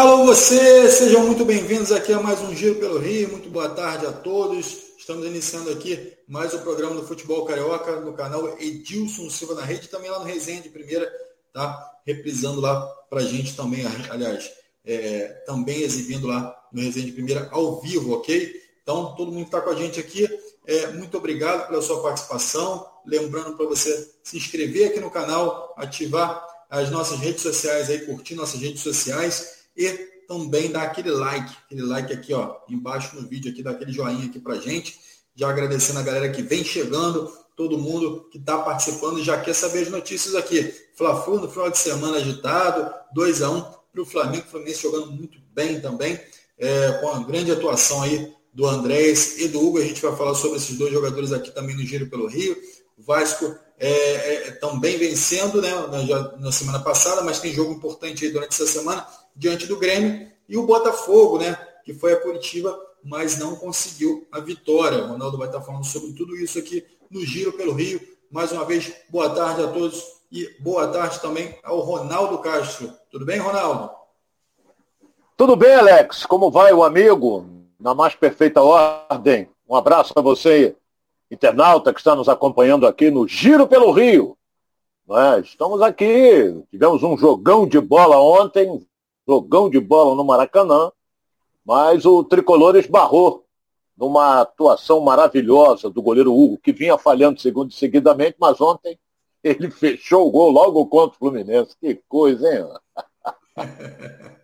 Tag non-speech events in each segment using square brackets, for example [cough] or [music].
Alô você, sejam muito bem-vindos aqui a mais um Giro pelo Rio. Muito boa tarde a todos. Estamos iniciando aqui mais o um programa do Futebol Carioca no canal Edilson Silva na Rede, também lá no Resenha de Primeira, tá? Reprisando lá pra gente também, aliás, é, também exibindo lá no Resenha de Primeira ao vivo, ok? Então, todo mundo que está com a gente aqui, é, muito obrigado pela sua participação. Lembrando para você se inscrever aqui no canal, ativar as nossas redes sociais aí, curtir nossas redes sociais e também dar aquele like, aquele like aqui, ó, embaixo no vídeo aqui, dá aquele joinha aqui pra gente. Já agradecendo a galera que vem chegando, todo mundo que está participando e já quer saber as notícias aqui. Fla-Flu no final de semana agitado, 2 a 1 para o Flamengo, o Fluminense jogando muito bem também, é, com a grande atuação aí do Andrés e do Hugo. A gente vai falar sobre esses dois jogadores aqui também no Giro pelo Rio. O Vasco é, é, também vencendo né, na, na, semana passada, mas tem jogo importante aí durante essa semana diante do Grêmio, e o Botafogo, né, que foi a Curitiba, mas não conseguiu a vitória. O Ronaldo vai estar falando sobre tudo isso aqui no Giro pelo Rio. Mais uma vez, boa tarde a todos e boa tarde também ao Ronaldo Castro. Tudo bem, Ronaldo? Tudo bem, Alex. Como vai o amigo? Na mais perfeita ordem. Um abraço para você, internauta que está nos acompanhando aqui no Giro pelo Rio. É? Estamos aqui, tivemos um jogão de bola ontem, jogão de bola no Maracanã, mas o tricolor esbarrou numa atuação maravilhosa do goleiro Hugo, que vinha falhando segundo seguidamente, mas ontem ele [laughs] fechou o gol logo contra o Fluminense. Que coisa, hein? [laughs]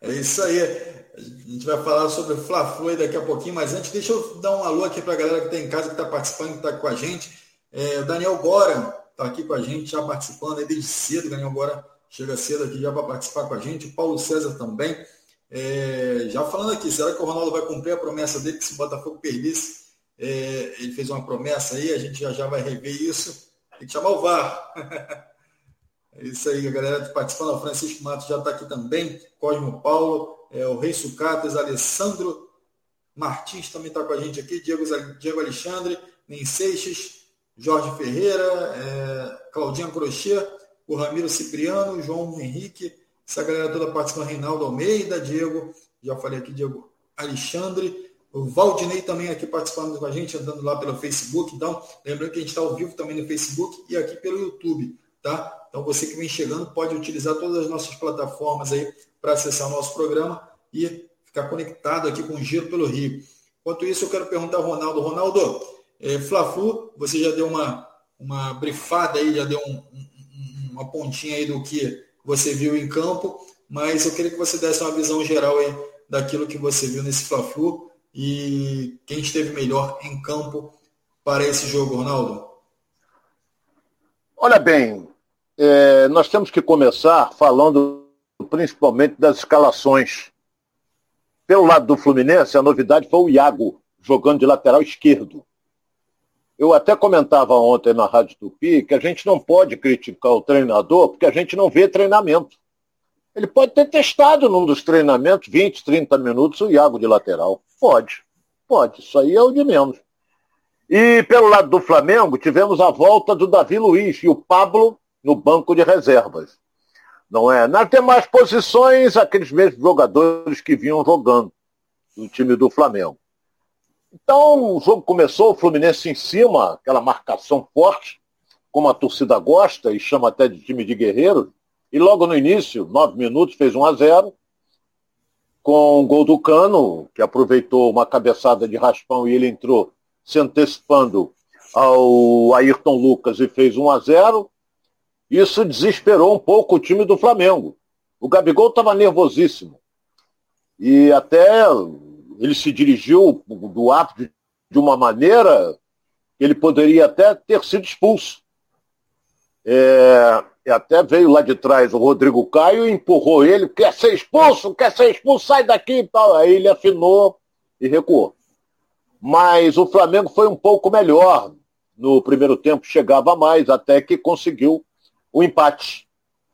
É isso aí. A gente vai falar sobre o Fla-Flu daqui a pouquinho, mas antes deixa eu dar um alô aqui para a galera que está em casa, que está participando, que está com a gente. É, o Daniel Gora está aqui com a gente, já participando aí desde cedo. Daniel Gora chega cedo aqui já para participar com a gente. O Paulo César também. É, já falando aqui, será que o Ronaldo vai cumprir a promessa dele que se o Botafogo perdesse? É, ele fez uma promessa aí, a gente já, já vai rever isso. Tem que chamar o VAR. [laughs] é isso aí, a galera participando. O Francisco Matos já está aqui também. Cosmo Paulo, é, o Rei Sucatas, Alessandro Martins também está com a gente aqui. Diego, Diego Alexandre, Nem Seixas, Jorge Ferreira, é, Claudinha Crochê, o Ramiro Cipriano, o João Henrique, essa galera toda participando, Reinaldo Almeida, Diego, já falei aqui, Diego Alexandre, o Valdinei também aqui participando com a gente, andando lá pelo Facebook. Então, lembrando que a gente está ao vivo também no Facebook e aqui pelo YouTube, tá? Então, você que vem chegando pode utilizar todas as nossas plataformas aí para acessar o nosso programa e ficar conectado aqui com o Giro pelo Rio. Enquanto isso, eu quero perguntar ao Ronaldo. Ronaldo, é, Fla-Flu, você já deu uma, uma brifada aí, já deu um, um uma pontinha aí do que você viu em campo, mas eu queria que você desse uma visão geral aí daquilo que você viu nesse Fla-Flu e quem esteve melhor em campo para esse jogo, Ronaldo. Olha bem, é, nós temos que começar falando principalmente das escalações. Pelo lado do Fluminense, a novidade foi o Iago, jogando de lateral esquerdo. Eu até comentava ontem na Rádio Tupi que a gente não pode criticar o treinador porque a gente não vê treinamento. Ele pode ter testado num dos treinamentos 20, 30 minutos o Iago de lateral. Pode, pode. Isso aí é o de menos. E pelo lado do Flamengo, tivemos a volta do Davi Luiz e o Pablo no banco de reservas. Não é? Nas demais posições, aqueles mesmos jogadores que vinham jogando no time do Flamengo. Então o jogo começou, o Fluminense em cima, aquela marcação forte, como a torcida gosta e chama até de time de guerreiro. E logo no início, nove minutos, fez 1 a 0 com o gol do Cano, que aproveitou uma cabeçada de raspão e ele entrou se antecipando ao Ayrton Lucas e fez 1 a 0 Isso desesperou um pouco o time do Flamengo. O Gabigol estava nervosíssimo. E até ele se dirigiu do ato de, de uma maneira que ele poderia até ter sido expulso. É, até veio lá de trás o Rodrigo Caio e empurrou ele, quer ser expulso, quer ser expulso, sai daqui e tal. Aí ele afinou e recuou. Mas o Flamengo foi um pouco melhor. No primeiro tempo chegava mais, até que conseguiu o empate.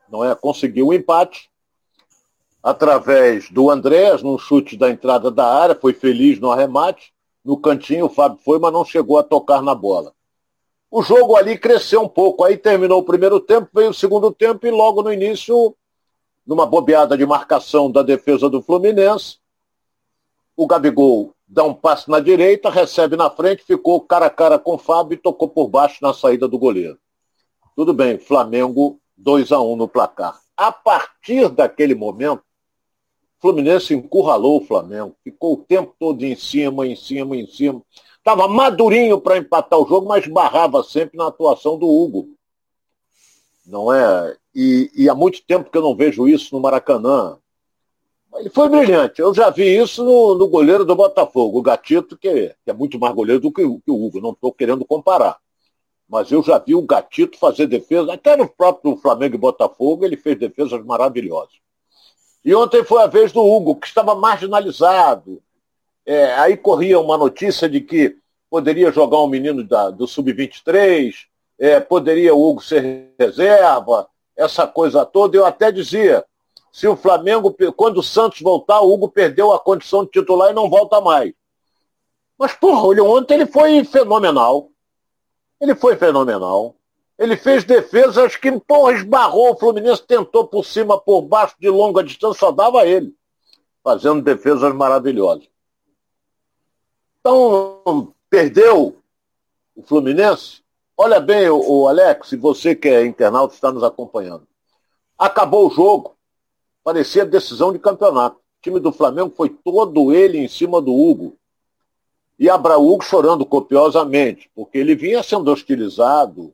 Não é? Conseguiu o empate através do Andrés, num chute da entrada da área, foi feliz no arremate. No cantinho o Fábio foi, mas não chegou a tocar na bola. O jogo ali cresceu um pouco. Aí terminou o primeiro tempo, veio o segundo tempo e logo no início numa bobeada de marcação da defesa do Fluminense. O Gabigol dá um passe na direita, recebe na frente, ficou cara a cara com o Fábio e tocou por baixo na saída do goleiro. Tudo bem, Flamengo 2 a 1 no placar. A partir daquele momento, Fluminense encurralou o Flamengo, ficou o tempo todo em cima, em cima, em cima. Estava madurinho para empatar o jogo, mas barrava sempre na atuação do Hugo. Não é? E, e há muito tempo que eu não vejo isso no Maracanã. Ele foi brilhante. Eu já vi isso no, no goleiro do Botafogo, o Gatito, que é, que é muito mais goleiro do que, que o Hugo. Não estou querendo comparar. Mas eu já vi o Gatito fazer defesa, até no próprio Flamengo e Botafogo, ele fez defesas maravilhosas. E ontem foi a vez do Hugo, que estava marginalizado. É, aí corria uma notícia de que poderia jogar um menino da, do Sub-23, é, poderia o Hugo ser reserva, essa coisa toda. Eu até dizia, se o Flamengo, quando o Santos voltar, o Hugo perdeu a condição de titular e não volta mais. Mas, porra, ontem ele foi fenomenal. Ele foi fenomenal. Ele fez defesas que, porra, esbarrou. O Fluminense tentou por cima, por baixo, de longa distância, só dava ele. Fazendo defesas maravilhosas. Então, perdeu o Fluminense. Olha bem, o, Alex, e você que é internauta está nos acompanhando. Acabou o jogo. Parecia decisão de campeonato. O time do Flamengo foi todo ele em cima do Hugo. E Abraúgo chorando copiosamente, porque ele vinha sendo hostilizado.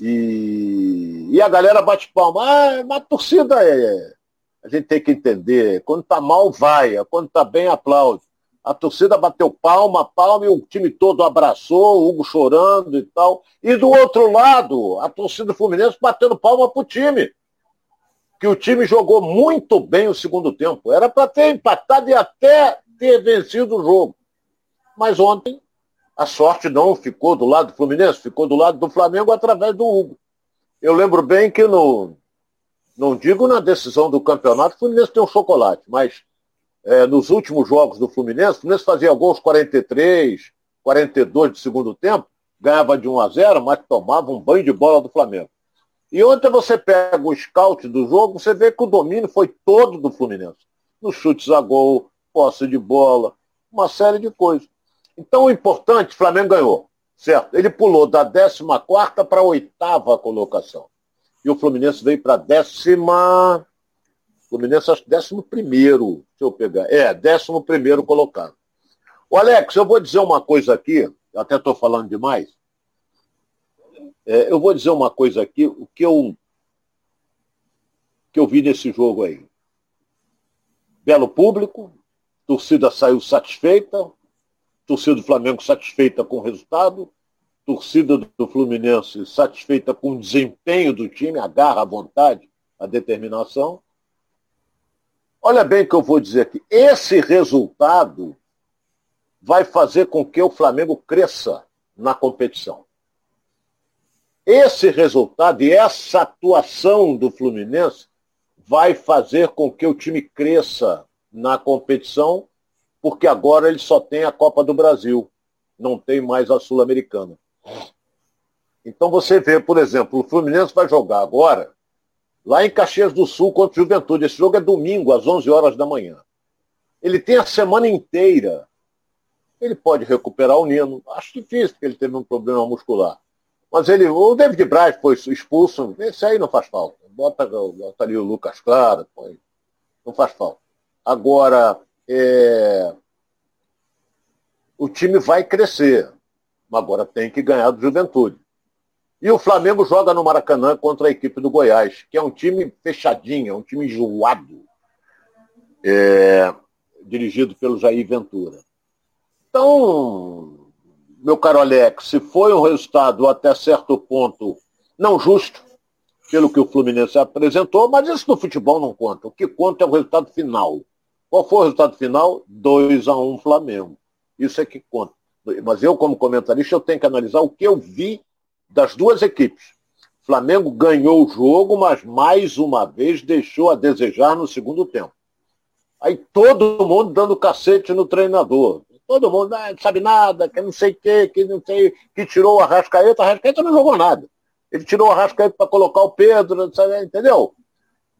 E, e a galera bate palma. Ah, mas a torcida é. A gente tem que entender. Quando tá mal, vai. Quando tá bem, aplaude. A torcida bateu palma, palma, e o time todo abraçou, o Hugo chorando e tal. E do outro lado, a torcida Fluminense batendo palma pro time que o time jogou muito bem o segundo tempo. Era para ter empatado e até ter vencido o jogo. Mas ontem a sorte não ficou do lado do Fluminense, ficou do lado do Flamengo através do Hugo. Eu lembro bem que no. Não digo na decisão do campeonato, o Fluminense tem um chocolate, mas é, nos últimos jogos do Fluminense, o Fluminense fazia gols 43, 42 de segundo tempo, ganhava de 1 a 0, mas tomava um banho de bola do Flamengo. E ontem você pega o scout do jogo, você vê que o domínio foi todo do Fluminense. Nos chutes a gol, posse de bola, uma série de coisas. Então o importante, Flamengo ganhou, certo? Ele pulou da 14 para a oitava colocação. E o Fluminense veio para a décima. Fluminense, acho que décimo primeiro, se eu pegar. É, décimo primeiro colocado. O Alex, eu vou dizer uma coisa aqui, até estou falando demais. É, eu vou dizer uma coisa aqui, o que eu, que eu vi nesse jogo aí. Belo público, torcida saiu satisfeita, torcida do Flamengo satisfeita com o resultado, torcida do Fluminense satisfeita com o desempenho do time, a garra, a vontade, a determinação. Olha bem o que eu vou dizer aqui. Esse resultado vai fazer com que o Flamengo cresça na competição. Esse resultado e essa atuação do Fluminense vai fazer com que o time cresça na competição, porque agora ele só tem a Copa do Brasil, não tem mais a Sul-Americana. Então você vê, por exemplo, o Fluminense vai jogar agora lá em Caxias do Sul contra o Juventude. Esse jogo é domingo, às 11 horas da manhã. Ele tem a semana inteira. Ele pode recuperar o Nino. Acho difícil, porque ele teve um problema muscular. Mas ele, o David Braz foi expulso, esse aí não faz falta. Bota, bota ali o Lucas Claro, não faz falta. Agora, é, o time vai crescer, agora tem que ganhar do Juventude. E o Flamengo joga no Maracanã contra a equipe do Goiás, que é um time fechadinho, é um time enjoado, é, dirigido pelo Jair Ventura. Então, meu caro Alex, se foi um resultado até certo ponto não justo, pelo que o Fluminense apresentou, mas isso no futebol não conta. O que conta é o resultado final. Qual foi o resultado final? 2 a 1 um Flamengo. Isso é que conta. Mas eu, como comentarista, eu tenho que analisar o que eu vi das duas equipes. Flamengo ganhou o jogo, mas mais uma vez deixou a desejar no segundo tempo. Aí todo mundo dando cacete no treinador. Todo mundo ah, não sabe nada, que não sei o que, que não sei, que tirou o Arrascaeta. O Arrascaeta não jogou nada. Ele tirou o Arrascaeta para colocar o Pedro, sabe, entendeu?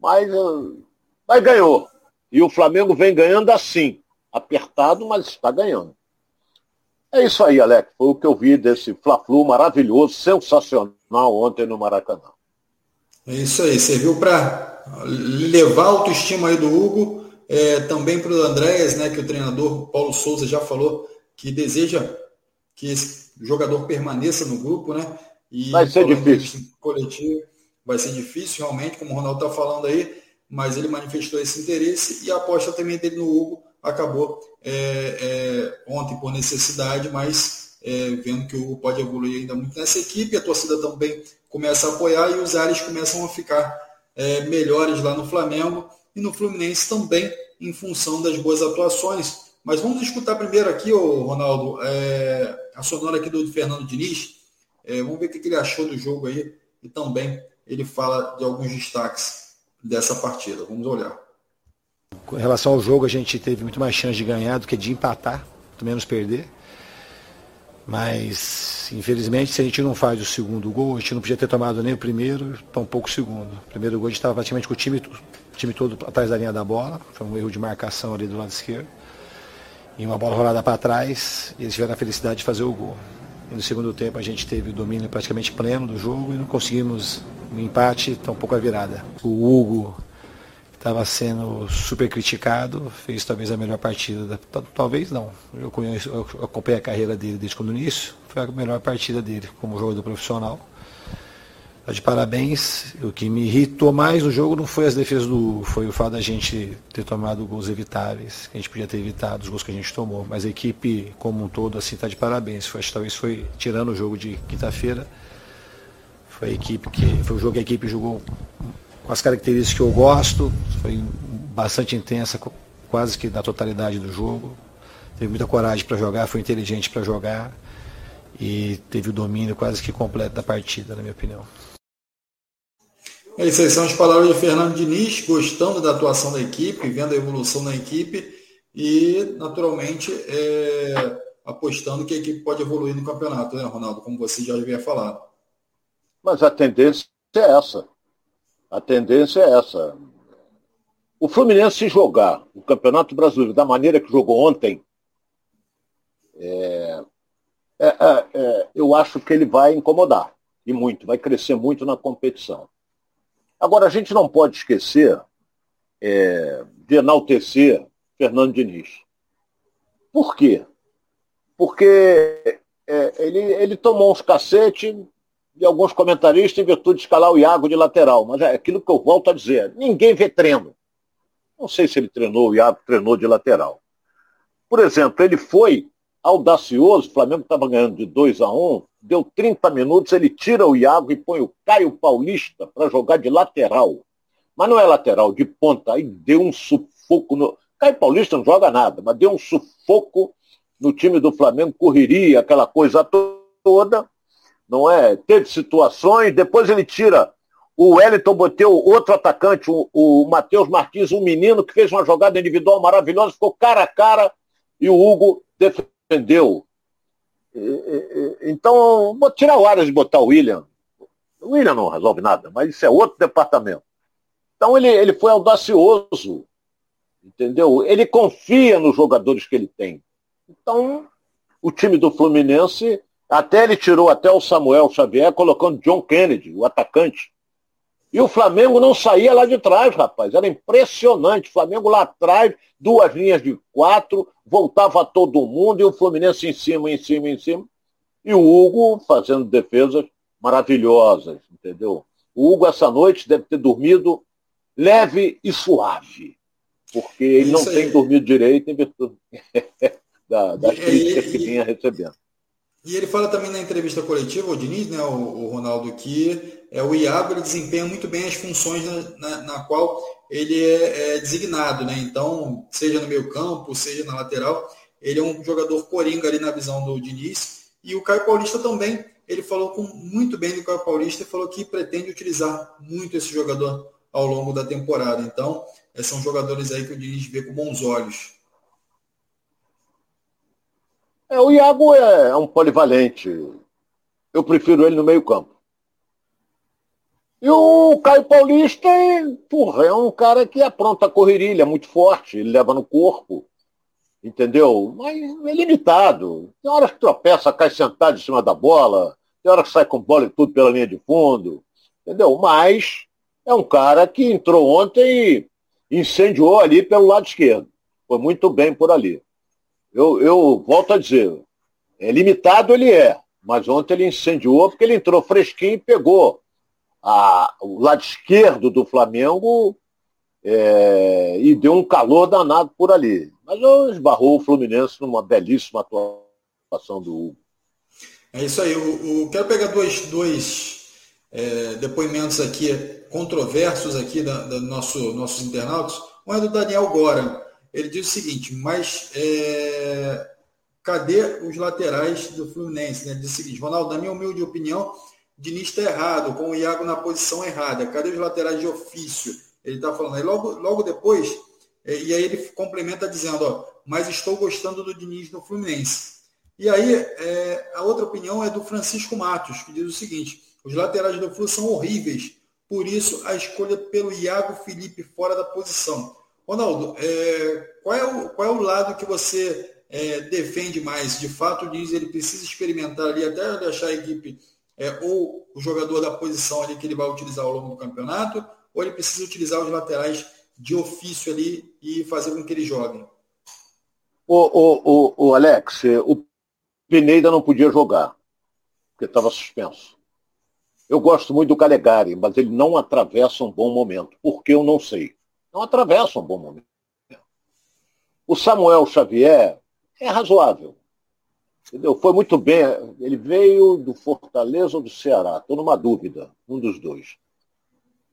Mas uh, Mas ganhou. E o Flamengo vem ganhando assim. Apertado, mas está ganhando. É isso aí, Alex. Foi o que eu vi desse Fla-Flu maravilhoso, sensacional ontem no Maracanã. É isso aí. Serviu para levar a autoestima aí do Hugo, é, também para o Andréas, né, que o treinador Paulo Souza já falou que deseja que esse jogador permaneça no grupo, né? E vai ser difícil. Coletivo, vai ser difícil, realmente, como o Ronaldo está falando aí, mas ele manifestou esse interesse e a aposta também dele no Hugo acabou é, é, ontem por necessidade, mas é, vendo que o Hugo pode evoluir ainda muito nessa equipe, a torcida também começa a apoiar e os ares começam a ficar é, melhores lá no Flamengo e no Fluminense também, em função das boas atuações. Mas vamos escutar primeiro aqui, ô, Ronaldo, é, a sonora aqui do Fernando Diniz. É, vamos ver o que ele achou do jogo aí e também ele fala de alguns destaques dessa partida. Vamos olhar. Com relação ao jogo, a gente teve muito mais chance de ganhar do que de empatar, muito menos perder. Mas, infelizmente, se a gente não faz o segundo gol, a gente não podia ter tomado nem o primeiro, tampouco o segundo. O primeiro gol a gente estava praticamente com o time, o time todo atrás da linha da bola. Foi um erro de marcação ali do lado esquerdo. E uma bola rolada para trás, e eles tiveram a felicidade de fazer o gol. E no segundo tempo a gente teve o domínio praticamente pleno do jogo e não conseguimos um empate, tampouco a virada. O Hugo estava sendo super criticado, fez talvez a melhor partida, da, talvez não, eu, conheço, eu acompanhei a carreira dele desde o início, foi a melhor partida dele como jogador profissional. Tá de parabéns. O que me irritou mais no jogo não foi as defesas do foi o fato da gente ter tomado gols evitáveis, que a gente podia ter evitado os gols que a gente tomou. Mas a equipe como um todo assim está de parabéns. Foi, talvez foi tirando o jogo de quinta-feira, foi a equipe que foi o jogo que a equipe jogou com as características que eu gosto, foi bastante intensa, quase que da totalidade do jogo. Teve muita coragem para jogar, foi inteligente para jogar e teve o domínio quase que completo da partida, na minha opinião. Essas são as palavras de Fernando Diniz, gostando da atuação da equipe, vendo a evolução da equipe e, naturalmente, é, apostando que a equipe pode evoluir no campeonato, né, Ronaldo? Como você já havia falado. Mas a tendência é essa. A tendência é essa. O Fluminense se jogar o Campeonato Brasileiro da maneira que jogou ontem, é, é, é, é eu acho que ele vai incomodar. E muito, vai crescer muito na competição. Agora, a gente não pode esquecer é, de enaltecer Fernando Diniz. Por quê? Porque é, ele, ele tomou uns cacetes de alguns comentaristas em virtude de escalar o Iago de lateral. Mas é aquilo que eu volto a dizer. Ninguém vê treino. Não sei se ele treinou, o Iago treinou de lateral. Por exemplo, ele foi audacioso, o Flamengo estava ganhando de 2 a 1 um, deu 30 minutos, ele tira o Iago e põe o Caio Paulista para jogar de lateral. Mas não é lateral, de ponta. Aí deu um sufoco no. Caio Paulista não joga nada, mas deu um sufoco no time do Flamengo, correria, aquela coisa toda, não é? Teve situações, depois ele tira o Wellington Boteu, outro atacante, o, o Matheus Martins, um menino que fez uma jogada individual maravilhosa, ficou cara a cara, e o Hugo defendeu. Então, vou tirar o Arias e botar o William. O William não resolve nada, mas isso é outro departamento. Então ele, ele foi audacioso, entendeu? Ele confia nos jogadores que ele tem. Então, o time do Fluminense, até ele tirou até o Samuel Xavier, colocando John Kennedy, o atacante. E o Flamengo não saía lá de trás, rapaz. Era impressionante. O Flamengo lá atrás, duas linhas de quatro, voltava todo mundo e o Fluminense em cima, em cima, em cima. E o Hugo fazendo defesas maravilhosas, entendeu? O Hugo essa noite deve ter dormido leve e suave, porque ele Isso não aí. tem dormido direito em virtude [laughs] da, das críticas que vinha recebendo. E ele fala também na entrevista coletiva, o Diniz, né, o, o Ronaldo, que é, o ele desempenha muito bem as funções na, na, na qual ele é, é, designado. Né? Então, seja no meio campo, seja na lateral, ele é um jogador coringa ali na visão do Diniz. E o Caio Paulista também, ele falou com, muito bem do Caio Paulista e falou que pretende utilizar muito esse jogador ao longo da temporada. Então, são jogadores aí que o Diniz vê com bons olhos. É, o Iago é, é um polivalente. Eu prefiro ele no meio campo. E o Caio Paulista porra, é um cara que apronta a correria, é muito forte, ele leva no corpo, entendeu? Mas é limitado. Tem horas que tropeça, cai sentado em cima da bola, tem horas que sai com bola e tudo pela linha de fundo, entendeu? Mas é um cara que entrou ontem e incendiou ali pelo lado esquerdo. Foi muito bem por ali. Eu, eu volto a dizer, é limitado ele é, mas ontem ele incendiou porque ele entrou fresquinho e pegou a, o lado esquerdo do Flamengo é, e deu um calor danado por ali. Mas esbarrou o Fluminense numa belíssima atuação do Hugo. É isso aí. Eu, eu quero pegar dois, dois é, depoimentos aqui, controversos aqui da, da nosso, nossos internautas. Um é do Daniel Gora. Ele diz o seguinte, mas é, cadê os laterais do Fluminense? Né? Ele diz o seguinte, Ronaldo, na minha humilde opinião, Diniz está errado, com o Iago na posição errada. Cadê os laterais de ofício? Ele está falando aí. Logo, logo depois, é, e aí ele complementa dizendo, ó, mas estou gostando do Diniz no Fluminense. E aí, é, a outra opinião é do Francisco Matos, que diz o seguinte, os laterais do Flu são horríveis, por isso a escolha pelo Iago Felipe fora da posição. Ronaldo, é, qual, é o, qual é o lado que você é, defende mais? De fato, diz ele precisa experimentar ali até achar a equipe é, ou o jogador da posição ali que ele vai utilizar ao longo do campeonato, ou ele precisa utilizar os laterais de ofício ali e fazer com que eles joguem? O, o, o, Alex, o Pineda não podia jogar, porque estava suspenso. Eu gosto muito do Calegari, mas ele não atravessa um bom momento. Por que eu não sei? Não atravessa um bom momento. O Samuel Xavier é razoável. Entendeu? Foi muito bem. Ele veio do Fortaleza ou do Ceará? Estou numa dúvida, um dos dois.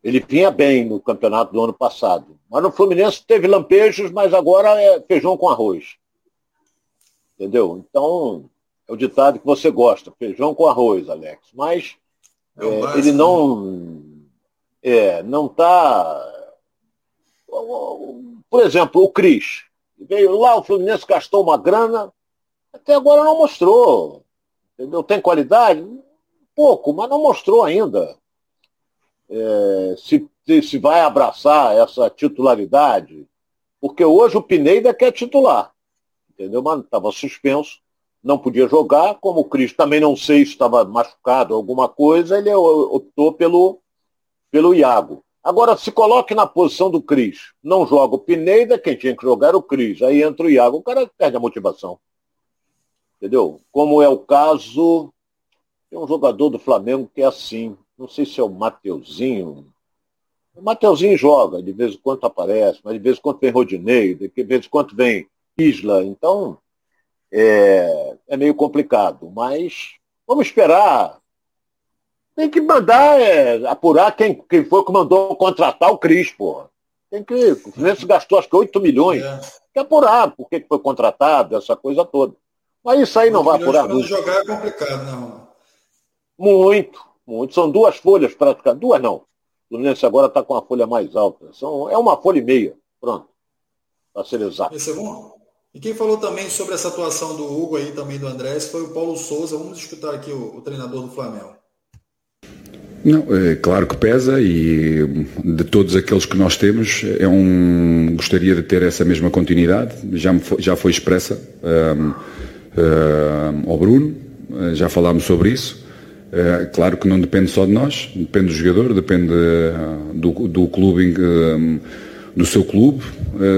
Ele vinha bem no campeonato do ano passado. Mas no Fluminense teve lampejos, mas agora é feijão com arroz. Entendeu? Então, é o ditado que você gosta, feijão com arroz, Alex. Mas é é, ele não é, não está. Por exemplo, o Cris. Veio lá, o Fluminense gastou uma grana, até agora não mostrou. Entendeu? Tem qualidade? Pouco, mas não mostrou ainda. É, se, se vai abraçar essa titularidade. Porque hoje o Pineda quer titular. Entendeu? Mas estava suspenso, não podia jogar. Como o Cris também não sei se estava machucado alguma coisa, ele optou pelo, pelo Iago. Agora, se coloque na posição do Cris. Não joga o Pineda, quem tinha que jogar era o Cris. Aí entra o Iago, o cara perde a motivação. Entendeu? Como é o caso, tem um jogador do Flamengo que é assim, não sei se é o Mateuzinho. O Mateuzinho joga, de vez em quando aparece, mas de vez em quando vem Rodinei, de vez em quando vem Isla. Então, é, é meio complicado. Mas vamos esperar. Tem que mandar é, apurar quem, quem foi que mandou contratar o Cris, porra. Tem que. O Fluminense gastou acho que 8 milhões. É. Tem que apurar por que foi contratado, essa coisa toda. Mas isso aí não vai apurar muito. jogar é complicado, não. Muito, muito. São duas folhas praticamente. Duas não. O Fluminense agora está com a folha mais alta. São, é uma folha e meia. Pronto. Para ser exato. Esse é bom. E quem falou também sobre essa atuação do Hugo aí, também do Andrés, foi o Paulo Souza. Vamos escutar aqui o, o treinador do Flamengo. Não, é claro que pesa e de todos aqueles que nós temos, é um, gostaria de ter essa mesma continuidade, já, foi, já foi expressa. Um, ao Bruno, uh, já falámos sobre isso. Uh, claro que não depende só de nós, depende do jogador, depende do, do clube, do seu clube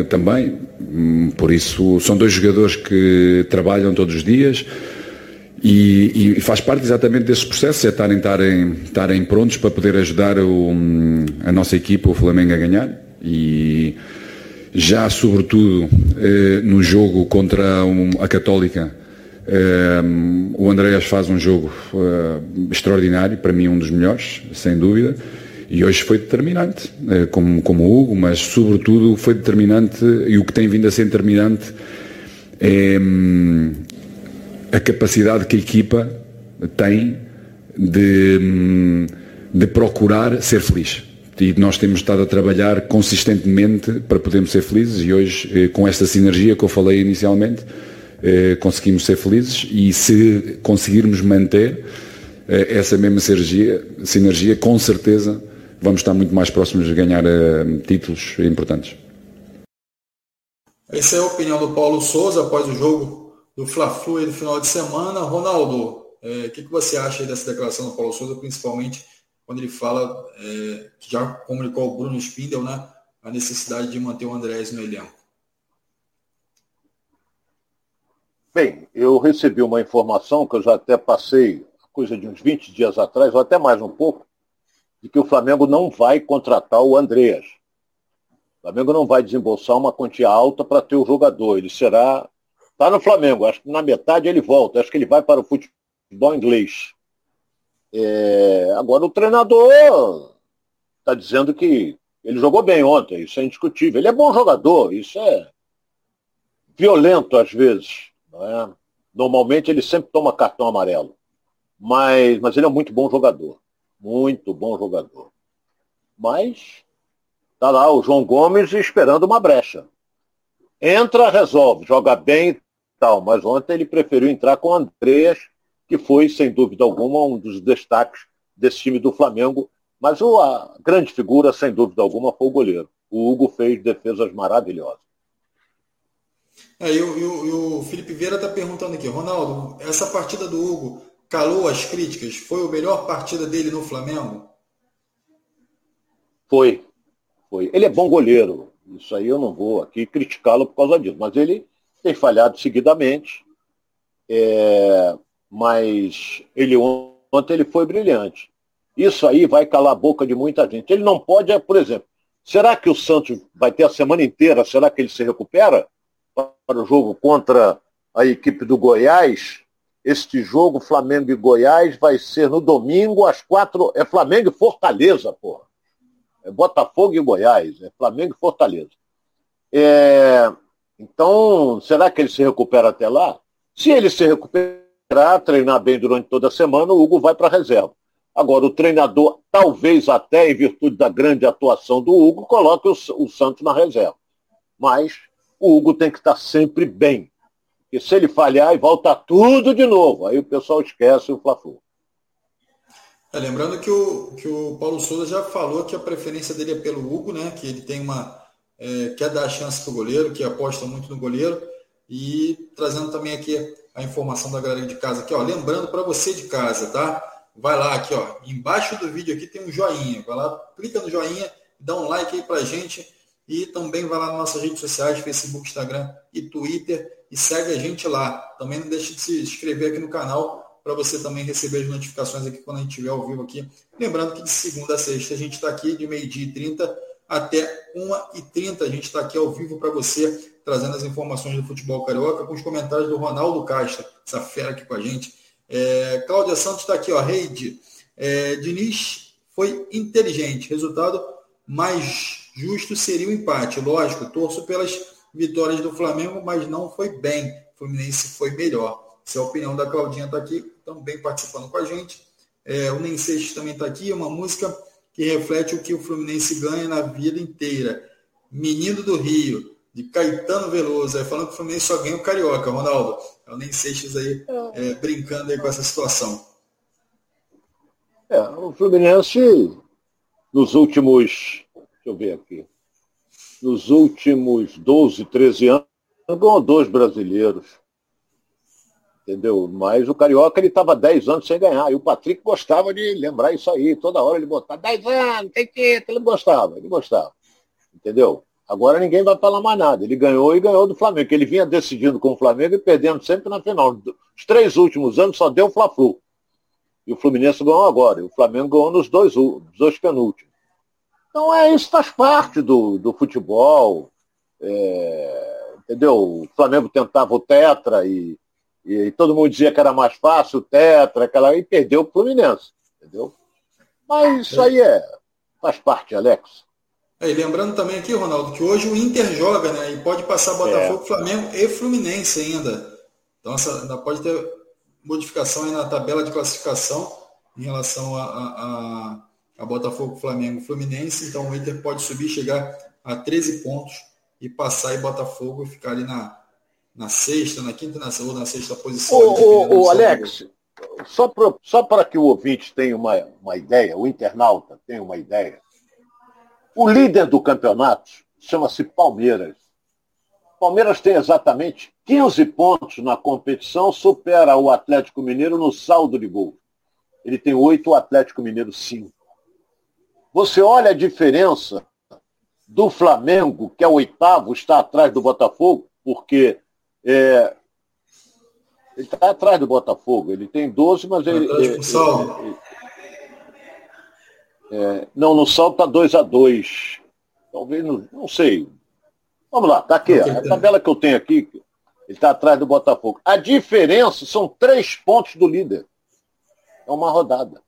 também. Um, por isso, são dois jogadores que trabalham todos os dias. E, e, faz parte exatamente desse processo, é estarem, estarem, estarem prontos para poder ajudar o, a nossa equipa, o Flamengo, a ganhar. E já, sobretudo, eh, no jogo contra a Católica, Uh, o Andréas faz um jogo uh, extraordinário, para mim um dos melhores, sem dúvida, e hoje foi determinante, uh, como, como o Hugo, mas sobretudo foi determinante, e o que tem vindo a ser determinante é um, a capacidade que a equipa tem de, um, de procurar ser feliz. E nós temos estado a trabalhar consistentemente para podermos ser felizes, e hoje, eh, com esta sinergia que eu falei inicialmente, eh, conseguimos ser felizes e se conseguirmos manter eh, essa mesma sinergia, sinergia com certeza vamos estar muito mais próximos de ganhar uh, títulos importantes. Essa é a opinião do Paulo Souza após o jogo do Fla-Flu do final de semana. Ronaldo, o que, que você acha dessa declaração do Paulo Souza, principalmente quando ele fala, que já comunicou ao Bruno Spindel, né, a necessidade de manter o Andrés no elenco? Bem, eu recebi uma informação que eu já até passei, coisa de uns 20 dias atrás, ou até mais um pouco, de que o Flamengo não vai contratar o Andreas. O Flamengo não vai desembolsar uma quantia alta para ter o jogador. Ele será. Está no Flamengo, acho que na metade ele volta, acho que ele vai para o futebol inglês. É... Agora o treinador está dizendo que ele jogou bem ontem, isso é indiscutível. Ele é bom jogador, isso é violento às vezes. É? Normalmente ele sempre toma cartão amarelo. Mas, mas ele é muito bom jogador. Muito bom jogador. Mas Está lá o João Gomes esperando uma brecha. Entra, resolve, joga bem e tal. Mas ontem ele preferiu entrar com o Andreas, que foi, sem dúvida alguma, um dos destaques desse time do Flamengo. Mas a grande figura, sem dúvida alguma, foi o goleiro. O Hugo fez defesas maravilhosas. É, e, o, Felipe Vieira está perguntando aqui, Ronaldo, essa partida do Hugo calou as críticas? Foi a melhor partida dele no Flamengo? Foi, foi. Ele é bom goleiro. Isso aí eu não vou aqui criticá-lo por causa disso. Mas ele tem falhado seguidamente. É, mas ele ontem ele foi brilhante. Isso aí vai calar a boca de muita gente. Ele não pode, por exemplo, será que o Santos vai ter a semana inteira? Será que ele se recupera para o jogo contra a equipe do Goiás? Este jogo, Flamengo e Goiás, vai ser no domingo às quatro. É Flamengo e Fortaleza, porra é Botafogo e Goiás, é Flamengo e Fortaleza. É, então, será que ele se recupera até lá? Se ele se recuperar, treinar bem durante toda a semana, o Hugo vai para a reserva. Agora, o treinador, talvez até em virtude da grande atuação do Hugo, coloque o, o Santos na reserva. Mas o Hugo tem que estar sempre bem. E se ele falhar, e volta tudo de novo. Aí o pessoal esquece o Fla-Flu. É, lembrando que o, que o Paulo Souza já falou que a preferência dele é pelo Hugo, né? Que ele tem uma. É, quer dar chance para o goleiro, que aposta muito no goleiro. E trazendo também aqui a informação da galera de casa aqui, ó. Lembrando para você de casa, tá? Vai lá aqui, ó. Embaixo do vídeo aqui tem um joinha. Vai lá, clica no joinha, dá um like aí pra gente. E também vai lá nas nossas redes sociais, Facebook, Instagram e Twitter. E segue a gente lá. Também não deixe de se inscrever aqui no canal para você também receber as notificações aqui quando a gente estiver ao vivo aqui. Lembrando que de segunda a sexta a gente está aqui de meio-dia e 30 até 1h30. A gente está aqui ao vivo para você, trazendo as informações do futebol carioca, com os comentários do Ronaldo Castro, essa fera aqui com a gente. É, Cláudia Santos está aqui, ó, Reide. É, Diniz foi inteligente. Resultado mais justo seria o empate. Lógico, torço pelas vitórias do Flamengo, mas não foi bem. O Fluminense foi melhor. Essa é a opinião da Claudinha está aqui, também participando com a gente. É, o Nem Seixas também está aqui, uma música que reflete o que o Fluminense ganha na vida inteira. Menino do Rio, de Caetano Veloso, é, falando que o Fluminense só ganha o Carioca, Ronaldo. É o Nem Seixas aí é. é, brincando aí com essa situação. É, o Fluminense, nos últimos, deixa eu ver aqui, nos últimos 12, 13 anos, ganhou dois brasileiros entendeu? Mas o Carioca ele estava 10 anos sem ganhar. E o Patrick gostava de lembrar isso aí. Toda hora ele botava 10 anos, tem que Ele gostava, ele gostava. Entendeu? Agora ninguém vai falar mais nada. Ele ganhou e ganhou do Flamengo. Ele vinha decidindo com o Flamengo e perdendo sempre na final. Os três últimos anos só deu o Fla-Flu. E o Fluminense ganhou agora. E o Flamengo ganhou nos dois, dois penúltimos. Então é isso faz parte do, do futebol. É, entendeu? O Flamengo tentava o Tetra e e, e, todo mundo dizia que era mais fácil, o Tetra, aquela, e perdeu o Fluminense, entendeu? Mas isso aí é, faz parte, Alex. É, e lembrando também aqui, Ronaldo, que hoje o Inter joga, né? E pode passar Botafogo, é. Flamengo e Fluminense ainda. Então essa, ainda pode ter modificação aí na tabela de classificação em relação a, a, a, a Botafogo, Flamengo e Fluminense. Então o Inter pode subir, chegar a 13 pontos e passar em Botafogo e ficar ali na, na sexta, na quinta na, ou na sexta posição. O, o, Alex, só para só que o ouvinte tenha uma, uma ideia, o internauta tenha uma ideia, O líder do campeonato chama-se Palmeiras. Palmeiras tem exatamente 15 pontos na competição, supera o Atlético Mineiro no saldo de gol. Ele tem 8, o Atlético Mineiro 5. Você olha a diferença do Flamengo, que é o oitavo, está atrás do Botafogo, porque é, ele está atrás do Botafogo. Ele tem 12, mas ele. Tá ele, ele, é, não, no salto está 2 a 2 Talvez, não, não sei. Vamos lá, está aqui. A tabela que eu tenho aqui, ele está atrás do Botafogo. A diferença são três pontos do líder. É uma rodada.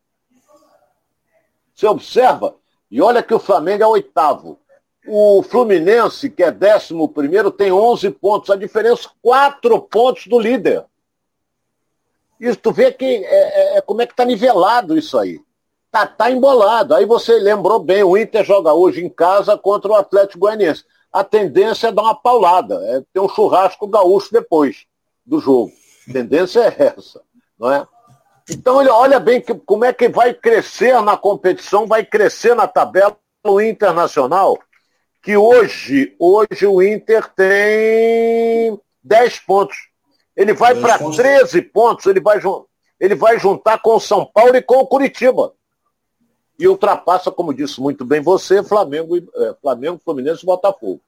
Você observa, e olha que o Flamengo é oitavo. O Fluminense, que é décimo primeiro, tem 11 pontos. A diferença, quatro pontos do líder. Isso, tu vê que é, é, é como é que está nivelado isso aí. Tá, tá embolado. Aí você lembrou bem, o Inter joga hoje em casa contra o Atlético Goianiense. A tendência é dar uma paulada, é ter um churrasco gaúcho depois do jogo. A tendência é essa, não é? Então ele olha bem como é que vai crescer na competição, vai crescer na tabela o Internacional, que hoje, hoje o Inter tem 10 pontos. Ele vai para 13 pontos, ele vai, ele vai juntar com o São Paulo e com o Curitiba e ultrapassa, como disse muito bem você, Flamengo, é, Flamengo Fluminense e Botafogo.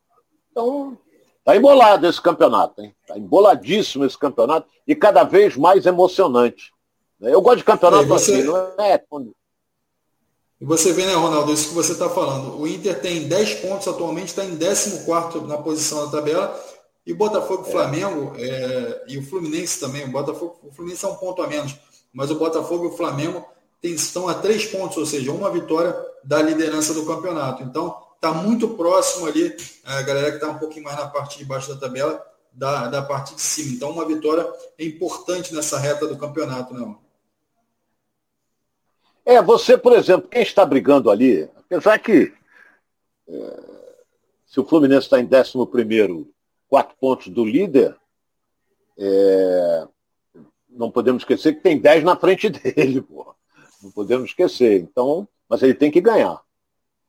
Então, tá embolado esse campeonato, hein? Tá emboladíssimo esse campeonato e cada vez mais emocionante. Eu gosto de campeonato você... assim, não é? E você vê, né, Ronaldo, isso que você está falando. O Inter tem 10 pontos atualmente, está em 14 na posição da tabela. E o Botafogo, é. Flamengo é, e o Fluminense também. O Botafogo, o Fluminense é um ponto a menos, mas o Botafogo e o Flamengo estão a três pontos, ou seja, uma vitória da liderança do campeonato. Então, está muito próximo ali, a galera que está um pouquinho mais na parte de baixo da tabela, da, da parte de cima. Então, uma vitória é importante nessa reta do campeonato, não? É, você, por exemplo, quem está brigando ali, apesar que é, se o Fluminense está em 11 quatro pontos do líder, é, não podemos esquecer que tem 10 na frente [laughs] dele, porra. Não podemos esquecer. Então, mas ele tem que ganhar.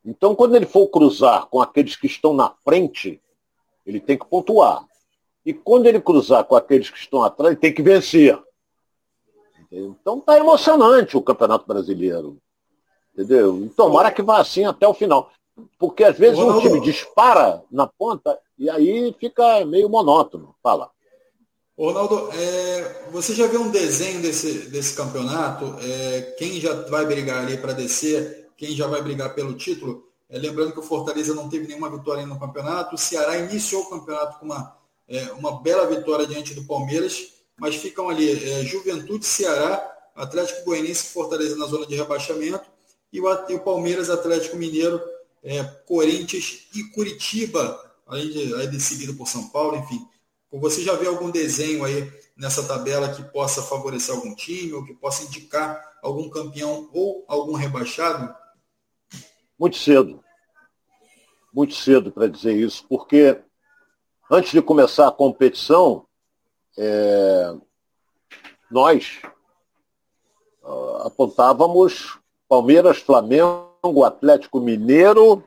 Então, quando ele for cruzar com aqueles que estão na frente, ele tem que pontuar. E quando ele cruzar com aqueles que estão atrás, ele tem que vencer. Entendeu? Então tá emocionante o Campeonato Brasileiro. Entendeu? Então, tomara que vá assim até o final. Porque às vezes um time dispara na ponta e aí fica meio monótono. Fala. Ronaldo, é, você já viu um desenho desse, desse campeonato? É, quem já vai brigar ali para descer, quem já vai brigar pelo título? É, lembrando que o Fortaleza não teve nenhuma vitória no campeonato. O Ceará iniciou o campeonato com uma, é, uma bela vitória diante do Palmeiras, mas ficam ali é, Juventude, Ceará, Atlético Goianiense Fortaleza na zona de rebaixamento, e o, e o Palmeiras, Atlético Mineiro, é, Corinthians e Curitiba, além de, aí de seguido por São Paulo, enfim. Você já vê algum desenho aí nessa tabela que possa favorecer algum time ou que possa indicar algum campeão ou algum rebaixado? Muito cedo. Muito cedo para dizer isso, porque antes de começar a competição, é, nós uh, apontávamos Palmeiras, Flamengo, Atlético Mineiro.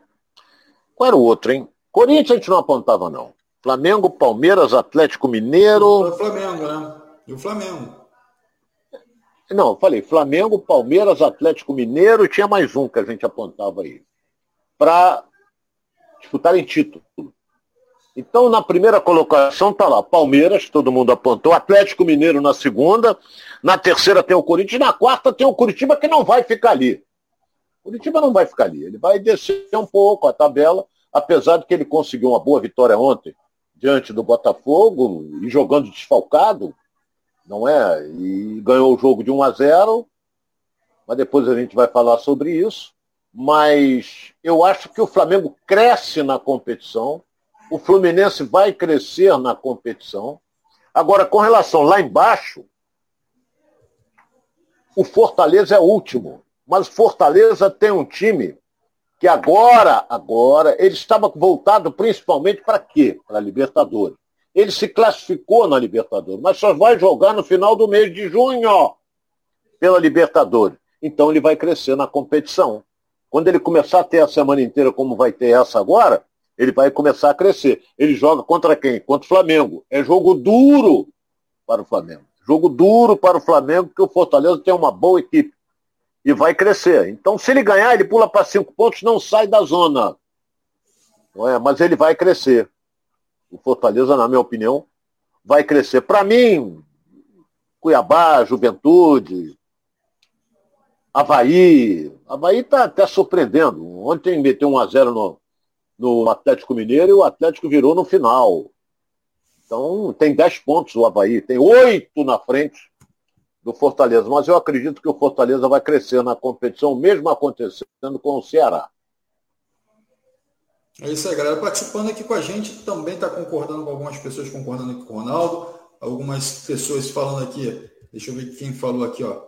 Qual era o outro, hein? Corinthians a gente não apontava, não. Flamengo, Palmeiras, Atlético Mineiro. O Flamengo, né? E o Flamengo. Não, falei Flamengo, Palmeiras, Atlético Mineiro e tinha mais um que a gente apontava aí. Para disputarem título. Então, na primeira colocação está lá, Palmeiras, todo mundo apontou, Atlético Mineiro na segunda, na terceira tem o Corinthians, na quarta tem o Curitiba que não vai ficar ali. Curitiba não vai ficar ali, ele vai descer um pouco a tabela, apesar de que ele conseguiu uma boa vitória ontem diante do Botafogo e jogando desfalcado, não é? E ganhou o jogo de 1 a 0, mas depois a gente vai falar sobre isso. Mas eu acho que o Flamengo cresce na competição, o Fluminense vai crescer na competição. Agora, com relação lá embaixo, o Fortaleza é último, mas Fortaleza tem um time que agora, agora, ele estava voltado principalmente para quê? Para a Libertadores. Ele se classificou na Libertadores, mas só vai jogar no final do mês de junho pela Libertadores. Então ele vai crescer na competição. Quando ele começar a ter a semana inteira como vai ter essa agora, ele vai começar a crescer. Ele joga contra quem? Contra o Flamengo. É jogo duro para o Flamengo. Jogo duro para o Flamengo, porque o Fortaleza tem uma boa equipe. E vai crescer. Então, se ele ganhar, ele pula para cinco pontos, não sai da zona. Não é? Mas ele vai crescer. O Fortaleza, na minha opinião, vai crescer. Para mim, Cuiabá, Juventude, Havaí. Havaí está até surpreendendo. Ontem meteu 1 a 0 no, no Atlético Mineiro e o Atlético virou no final. Então tem 10 pontos o Havaí, tem 8 na frente do Fortaleza. Mas eu acredito que o Fortaleza vai crescer na competição, mesmo acontecendo com o Ceará. É isso aí, galera. Participando aqui com a gente, também está concordando com algumas pessoas concordando aqui com o Ronaldo, algumas pessoas falando aqui, deixa eu ver quem falou aqui, ó.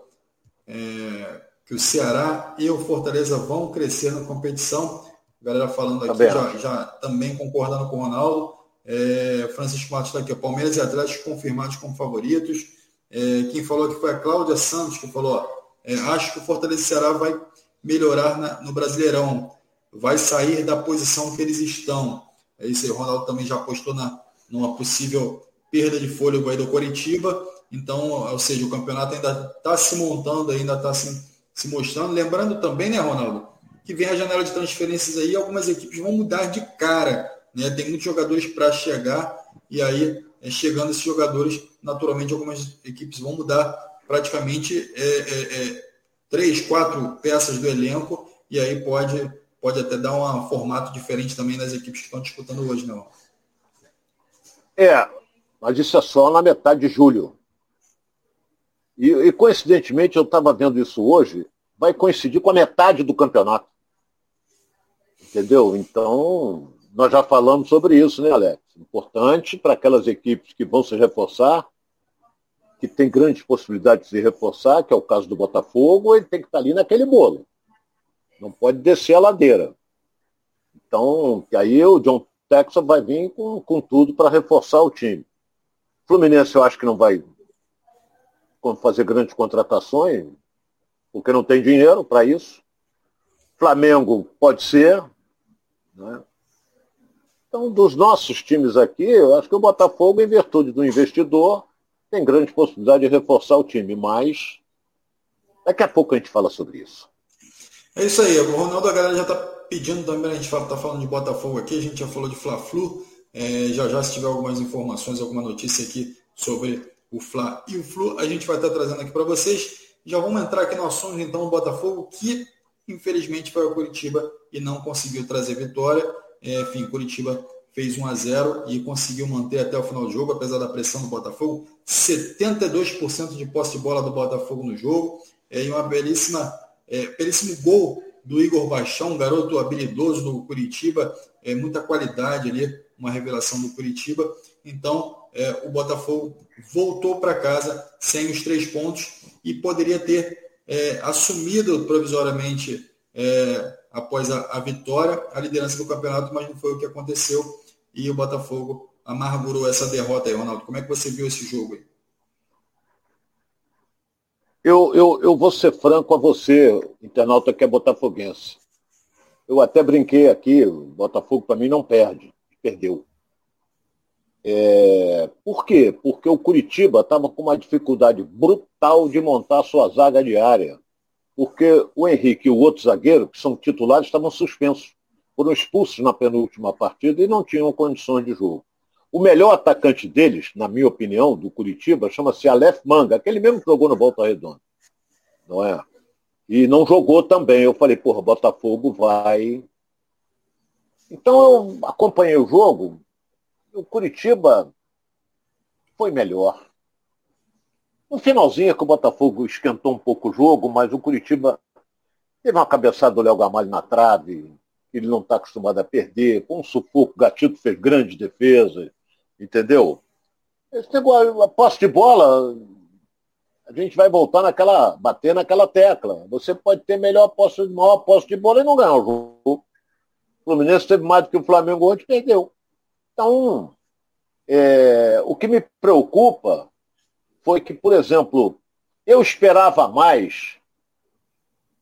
É, que o Ceará e o Fortaleza vão crescer na competição. A galera falando aqui, já, já, também concordando com o Ronaldo. É, Francisco Matos está aqui, Palmeiras e Atlético confirmados como favoritos. É, quem falou aqui foi a Cláudia Santos, que falou: é, acho que o Fortaleza Ceará vai melhorar na, no Brasileirão, vai sair da posição que eles estão. É isso aí, o Ronaldo também já apostou na, numa possível perda de fôlego aí do Coritiba. Então, ou seja, o campeonato ainda está se montando, ainda está se, se mostrando. Lembrando também, né, Ronaldo, que vem a janela de transferências aí, algumas equipes vão mudar de cara. Né? Tem muitos jogadores para chegar, e aí, é, chegando esses jogadores, naturalmente algumas equipes vão mudar praticamente é, é, é, três, quatro peças do elenco, e aí pode, pode até dar um formato diferente também nas equipes que estão disputando hoje, não? Né, é, mas isso é só na metade de julho. E, e coincidentemente, eu estava vendo isso hoje, vai coincidir com a metade do campeonato. Entendeu? Então, nós já falamos sobre isso, né, Alex? Importante para aquelas equipes que vão se reforçar, que tem grandes possibilidades de se reforçar, que é o caso do Botafogo, ele tem que estar ali naquele bolo. Não pode descer a ladeira. Então, que aí o John Texas vai vir com, com tudo para reforçar o time. Fluminense eu acho que não vai fazer grandes contratações, porque não tem dinheiro para isso. Flamengo pode ser. Né? Então, dos nossos times aqui, eu acho que o Botafogo, em virtude do investidor, tem grande possibilidade de reforçar o time, mas daqui a pouco a gente fala sobre isso. É isso aí, o Ronaldo, a galera já está pedindo também, a gente está falando de Botafogo aqui, a gente já falou de Fla-Flu, é, já já se tiver algumas informações, alguma notícia aqui sobre o Fla e o Flu, a gente vai estar trazendo aqui para vocês. Já vamos entrar aqui no assunto então do Botafogo, que infelizmente foi ao Curitiba e não conseguiu trazer vitória. É, enfim, Curitiba fez 1 a 0 e conseguiu manter até o final do jogo, apesar da pressão do Botafogo. 72% de posse de bola do Botafogo no jogo. É, e uma belíssima, é, belíssimo gol do Igor Baixão, um garoto habilidoso do Curitiba, é, muita qualidade ali, uma revelação do Curitiba. Então, é, o Botafogo voltou para casa sem os três pontos e poderia ter é, assumido provisoriamente, é, após a, a, vitória, a liderança do campeonato, mas não foi o que aconteceu e o Botafogo amargurou essa derrota aí, Ronaldo. Como é que você viu esse jogo aí? Eu, eu, eu vou ser franco a você, internauta que é botafoguense. Eu até brinquei aqui, Botafogo para mim não perde, perdeu. É, por quê? Porque o Curitiba estava com uma dificuldade brutal de montar sua zaga diária. Porque o Henrique e o outro zagueiro, que são titulares, estavam suspensos. Foram expulsos na penúltima partida e não tinham condições de jogo. O melhor atacante deles, na minha opinião, do Curitiba, chama-se Aleph Manga, aquele mesmo que jogou no Volta Redonda. Não é? E não jogou também. Eu falei, porra, Botafogo vai. Então eu acompanhei o jogo, o Curitiba foi melhor. No finalzinho que o Botafogo esquentou um pouco o jogo, mas o Curitiba teve uma cabeçada do Léo Gamalho na trave, ele não está acostumado a perder, com um sufoco, o Gatito fez grande defesa, entendeu? Esse negócio, a posse de bola, a gente vai voltar naquela, bater naquela tecla. Você pode ter melhor posse, maior posse de bola e não ganhar o jogo. O Fluminense teve mais do que o Flamengo ontem perdeu. Então, é, o que me preocupa foi que, por exemplo, eu esperava mais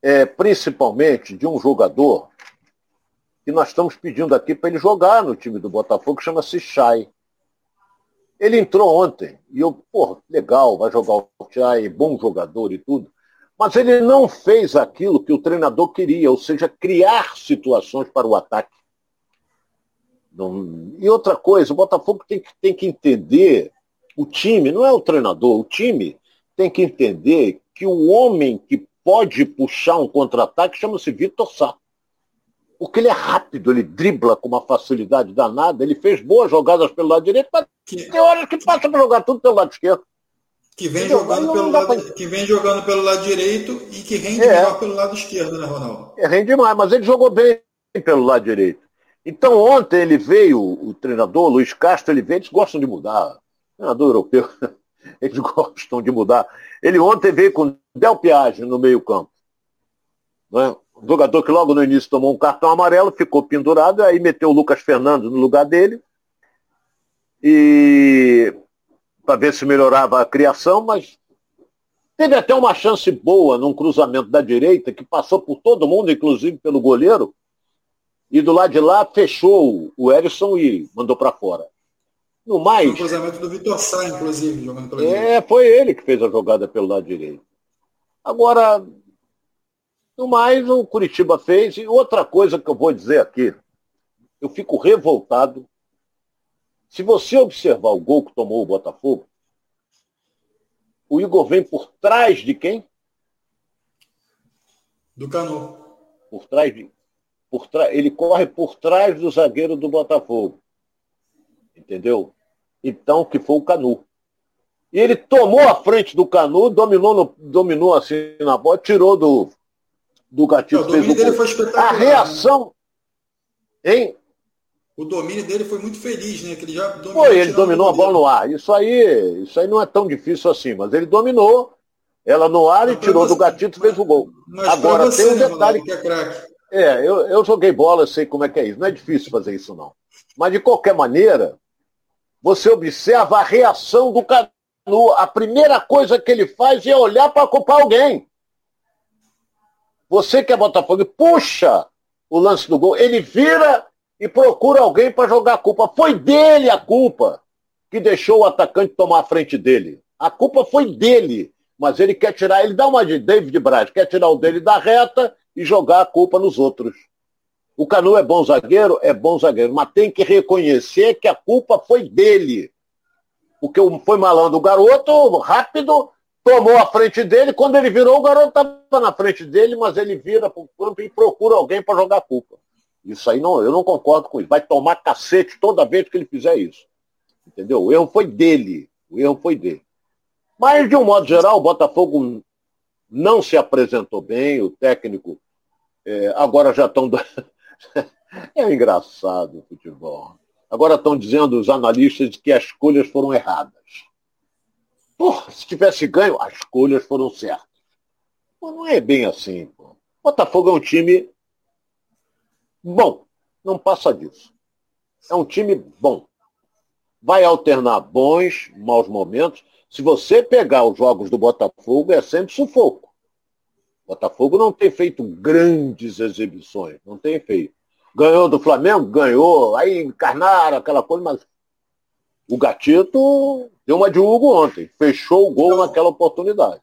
é, principalmente de um jogador que nós estamos pedindo aqui para ele jogar no time do Botafogo, chama-se Chay. Ele entrou ontem e eu, pô, legal, vai jogar o Chay, bom jogador e tudo. Mas ele não fez aquilo que o treinador queria, ou seja, criar situações para o ataque. Não... E outra coisa, o Botafogo tem que, tem que entender, o time, não é o treinador, o time tem que entender que o homem que pode puxar um contra-ataque chama-se Vitor Sá. Porque ele é rápido, ele dribla com uma facilidade danada, ele fez boas jogadas pelo lado direito, mas que... tem horas que passa para jogar tudo pelo lado esquerdo. Que vem, jogando pelo lado, pra... que vem jogando pelo lado direito e que rende é. melhor pelo lado esquerdo, né, Ronaldo? É, rende mais, mas ele jogou bem pelo lado direito. Então ontem ele veio, o treinador, Luiz Castro, ele veio, eles gostam de mudar. treinador europeu, [laughs] eles gostam de mudar. Ele ontem veio com Del Piage no meio campo. Né? Um jogador que logo no início tomou um cartão amarelo, ficou pendurado, aí meteu o Lucas Fernando no lugar dele. E para ver se melhorava a criação, mas teve até uma chance boa num cruzamento da direita, que passou por todo mundo, inclusive pelo goleiro, e do lado de lá fechou o Erisson e mandou para fora. No mais. O cruzamento do Vitor Sá, inclusive, jogando pela É, direita. foi ele que fez a jogada pelo lado direito. Agora, no mais, o Curitiba fez. E outra coisa que eu vou dizer aqui, eu fico revoltado. Se você observar o gol que tomou o Botafogo, o Igor vem por trás de quem? Do Canu. Por trás de. Por tra... Ele corre por trás do zagueiro do Botafogo. Entendeu? Então, que foi o Canu. E ele tomou a frente do Canu, dominou, no... dominou assim na bola, tirou do, do Gatito. o domínio dele foi espetacular. A reação. Né? Hein? O domínio dele foi muito feliz, né? Que ele já dominou, foi, ele dominou a bola no ar. Isso aí, isso aí não é tão difícil assim, mas ele dominou ela no ar mas e tirou você, do gatito e fez o gol. Agora você, tem um né, detalhe. que é, é eu, eu joguei bola, eu sei como é que é isso. Não é difícil fazer isso, não. Mas de qualquer maneira, você observa a reação do Canu. A primeira coisa que ele faz é olhar para culpar alguém. Você que é Botafogo, puxa o lance do gol, ele vira e procura alguém para jogar a culpa. Foi dele a culpa que deixou o atacante tomar a frente dele. A culpa foi dele, mas ele quer tirar, ele dá uma de David Braz, quer tirar o dele da reta e jogar a culpa nos outros. O Canu é bom zagueiro? É bom zagueiro, mas tem que reconhecer que a culpa foi dele. Porque foi malandro o garoto, rápido, tomou a frente dele, quando ele virou, o garoto estava na frente dele, mas ele vira para o campo e procura alguém para jogar a culpa. Isso aí não, eu não concordo com isso. Vai tomar cacete toda vez que ele fizer isso. Entendeu? O erro foi dele. O erro foi dele. Mas, de um modo geral, o Botafogo não se apresentou bem, o técnico é, agora já estão. [laughs] é engraçado o futebol. Agora estão dizendo os analistas que as escolhas foram erradas. Porra, se tivesse ganho, as escolhas foram certas. Pô, não é bem assim. Pô. Botafogo é um time bom. Não passa disso. É um time bom. Vai alternar bons, maus momentos. Se você pegar os jogos do Botafogo, é sempre sufoco. Botafogo não tem feito grandes exibições, não tem feito. Ganhou do Flamengo? Ganhou. Aí encarnaram aquela coisa, mas o Gatito deu uma de Hugo ontem, fechou o gol então, naquela oportunidade.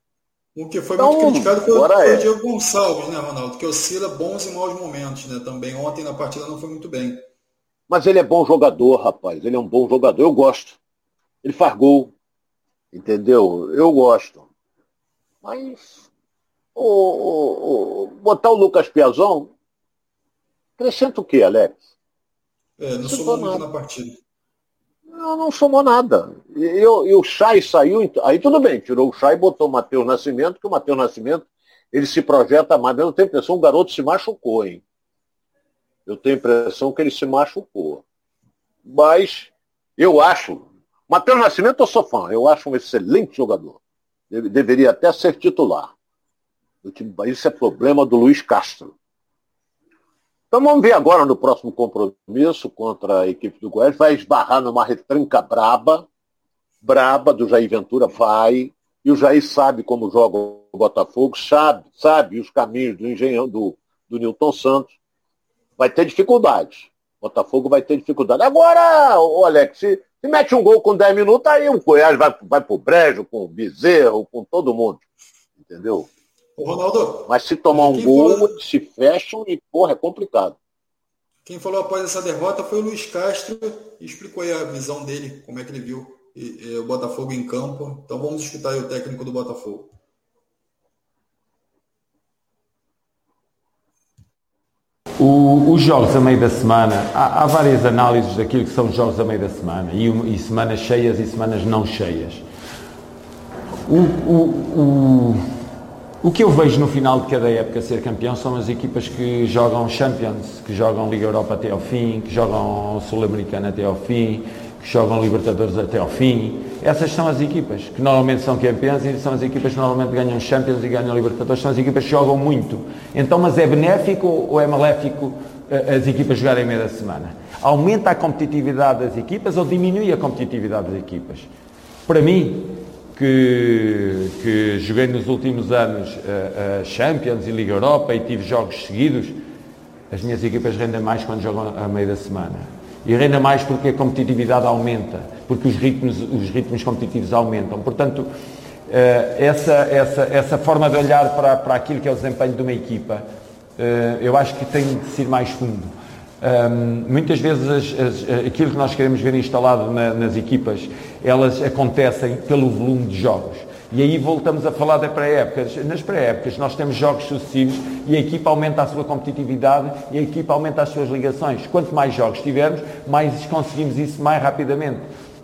O que foi então, muito criticado foi, foi é. o Diego Gonçalves, né, Ronaldo? Que oscila bons e maus momentos, né? Também ontem na partida não foi muito bem. Mas ele é bom jogador, rapaz. Ele é um bom jogador. Eu gosto. Ele faz gol. Entendeu? Eu gosto. Mas o, o, botar o Lucas Piazon, acrescenta o quê, Alex? É, não somou muito na partida. Não, não somou nada. E, eu, e o Chay saiu, aí tudo bem, tirou o Chay e botou o Matheus Nascimento, que o Matheus Nascimento ele se projeta mais. Eu tenho a impressão que o garoto se machucou, hein? Eu tenho a impressão que ele se machucou. Mas eu acho. Matheus Nascimento eu sou fã, eu acho um excelente jogador. Ele deveria até ser titular. Isso é problema do Luiz Castro. Então vamos ver agora no próximo compromisso contra a equipe do Goiás. Vai esbarrar numa retranca braba, braba do Jair Ventura, vai. E o Jair sabe como joga o Botafogo, sabe, sabe os caminhos do engenhão do, do Newton Santos. Vai ter dificuldade. Botafogo vai ter dificuldade. Agora, o Alex, se, se mete um gol com 10 minutos, aí o Goiás vai, vai pro brejo, com o Bezerro, com todo mundo. Entendeu? Ô, Ronaldo. Mas se tomar um gol, falou... se fecham e, porra, é complicado. Quem falou após essa derrota foi o Luiz Castro e explicou aí a visão dele, como é que ele viu e, e, o Botafogo em campo. Então vamos escutar aí o técnico do Botafogo. O, os jogos a meio da semana, há, há, várias análises daquilo que são os jogos a meio da semana e, e semanas cheias e semanas não cheias. O, o, o, que eu vejo no final de cada época ser campeão são as equipas que jogam Champions, que jogam Liga Europa até ao fim, que jogam Sul-Americana até ao fim, que jogam Libertadores até ao fim. Essas são as equipas que normalmente são campeãs e são as equipas que normalmente ganham Champions e ganham Libertadores, são as equipas que jogam muito. Então, mas é benéfico ou é maléfico eh, as equipas jogarem meia da semana? Aumenta a competitividade das equipas ou diminui a competitividade das equipas? Para mim, que, que joguei nos últimos anos a, Champions e Liga Europa e tive jogos seguidos, as minhas equipas rendem mais quando jogam a meio da semana e renda mais porque a competitividade aumenta, porque os ritmos, os ritmos competitivos aumentam. Portanto, eh, essa, essa, essa forma de olhar para, para aquilo que é o desempenho de uma equipa, eh, eu acho que tem de ser mais fundo. Muitas vezes as, as, aquilo que nós queremos ver instalado na, nas equipas, elas acontecem pelo volume de jogos. E aí voltamos a falar da pré-épocas. Nas pré-épocas nós temos jogos sucessivos e a equipa aumenta a sua competitividade e a equipa aumenta as suas ligações. Quanto mais jogos tivermos, mais conseguimos isso mais rapidamente.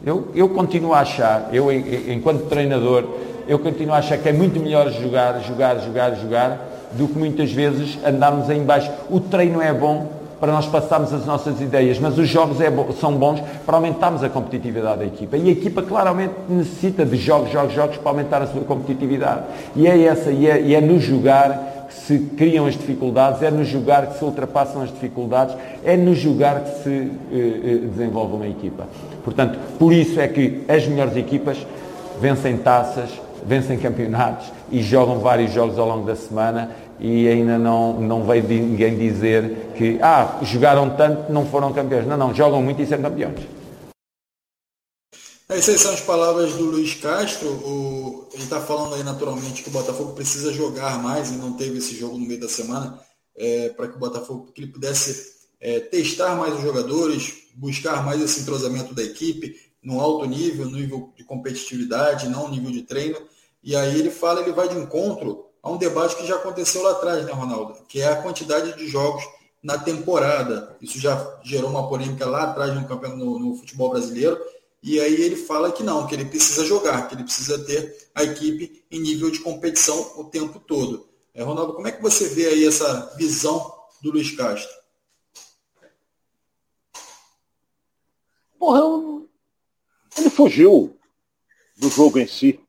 Eu, eu continuo a achar, eu enquanto treinador, eu continuo a achar que é muito melhor jogar, jogar, jogar, jogar, do que muitas vezes andarmos aí embaixo. O treino é bom, para nós passarmos as nossas ideias, mas os jogos é são bons para aumentarmos a competitividade da equipa. E a equipa claramente necessita de jogos, jogos, jogos para aumentar a sua competitividade. E é essa, e é, e é no jogar que se criam as dificuldades, é no jogar que se ultrapassam as dificuldades, é no jogar que se uh, uh, desenvolve uma equipa. Portanto, por isso é que as melhores equipas vencem taças, vencem campeonatos e jogam vários jogos ao longo da semana e ainda não, não veio ninguém dizer que ah, jogaram tanto, não foram campeões. Não, não, jogam muito e são campeões. Essas são as palavras do Luiz Castro. O, ele está falando aí naturalmente que o Botafogo precisa jogar mais e não teve esse jogo no meio da semana é, para que o Botafogo que ele pudesse é, testar mais os jogadores, buscar mais esse entrosamento da equipe no alto nível, no nível de competitividade, não no nível de treino. E aí ele fala, ele vai de encontro a um debate que já aconteceu lá atrás, né, Ronaldo? Que é a quantidade de jogos na temporada. Isso já gerou uma polêmica lá atrás no, campeonato, no, no futebol brasileiro. E aí ele fala que não, que ele precisa jogar, que ele precisa ter a equipe em nível de competição o tempo todo. É, Ronaldo, como é que você vê aí essa visão do Luiz Castro? Porra, ele fugiu do jogo em si.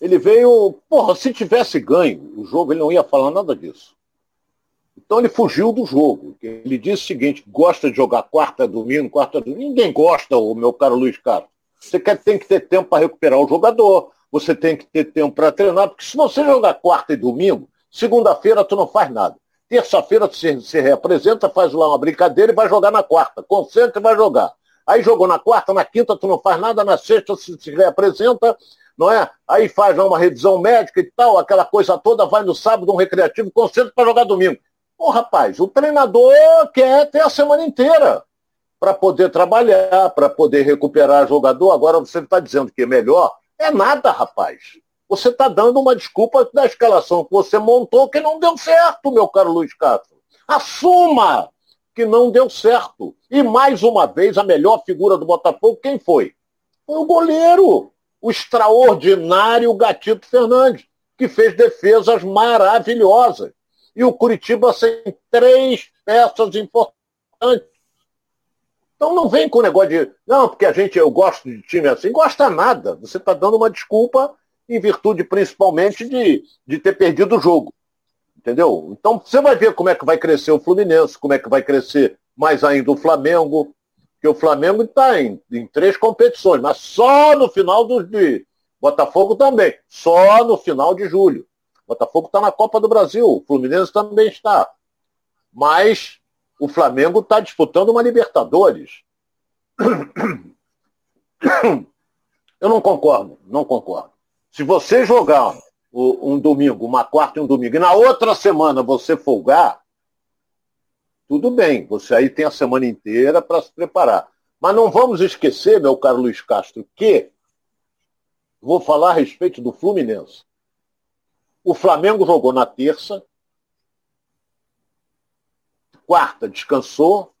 Ele veio, porra, se tivesse ganho o jogo, ele não ia falar nada disso. Então ele fugiu do jogo. Ele disse o seguinte, gosta de jogar quarta, domingo, quarta, domingo. Ninguém gosta, o meu caro Luiz Carlos. Você quer, tem que ter tempo para recuperar o jogador, você tem que ter tempo para treinar, porque se você jogar quarta e domingo, segunda-feira tu não faz nada. Terça-feira tu se, se representa, faz lá uma brincadeira e vai jogar na quarta. Concentra e vai jogar. Aí jogou na quarta, na quinta tu não faz nada, na sexta se, se reapresenta não é? Aí faz uma revisão médica e tal, aquela coisa toda, vai no sábado, um recreativo, concentra para jogar domingo. Ô, rapaz, o treinador quer ter a semana inteira para poder trabalhar, para poder recuperar jogador. Agora você está dizendo que é melhor? É nada, rapaz. Você está dando uma desculpa da escalação que você montou que não deu certo, meu caro Luiz Castro. Assuma que não deu certo. E mais uma vez, a melhor figura do Botafogo, quem foi? Foi o goleiro o extraordinário Gatito Fernandes, que fez defesas maravilhosas. E o Curitiba sem três peças importantes. Então não vem com o negócio de, não, porque a gente, eu gosto de time assim, gosta nada. Você está dando uma desculpa em virtude principalmente de, de ter perdido o jogo. Entendeu? Então você vai ver como é que vai crescer o Fluminense, como é que vai crescer mais ainda o Flamengo, que o Flamengo está em, em, três competições, mas só no final dos, de, Botafogo também, só no final de julho. Botafogo está na Copa do Brasil, o Fluminense também está. Mas o Flamengo está disputando uma Libertadores. [coughs] Eu não concordo, não concordo. Se você jogar um domingo, uma quarta e um domingo, e na outra semana você folgar, tudo bem, você aí tem a semana inteira para se preparar. Mas não vamos esquecer, meu caro Luiz Castro, que vou falar a respeito do Fluminense. O Flamengo jogou na terça, quarta descansou,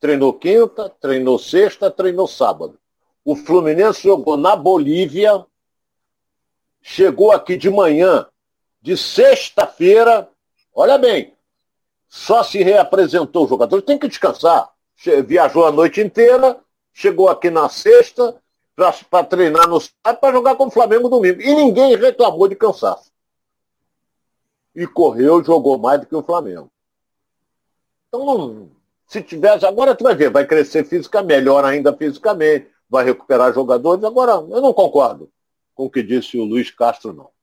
treinou quinta, treinou sexta, treinou sábado. O Fluminense jogou na Bolívia, chegou aqui de manhã, de sexta-feira, olha bem, só se reapresentou o jogador, tem que descansar. Viajou a noite inteira, chegou aqui na sexta para treinar no sábado para jogar com o Flamengo domingo. E ninguém reclamou de cansaço. E correu jogou mais do que o Flamengo. Então, se tivesse, agora tu vai ver, vai crescer fisicamente, melhor ainda fisicamente, vai recuperar jogadores. Agora, eu não concordo com o que disse o Luiz Castro, não.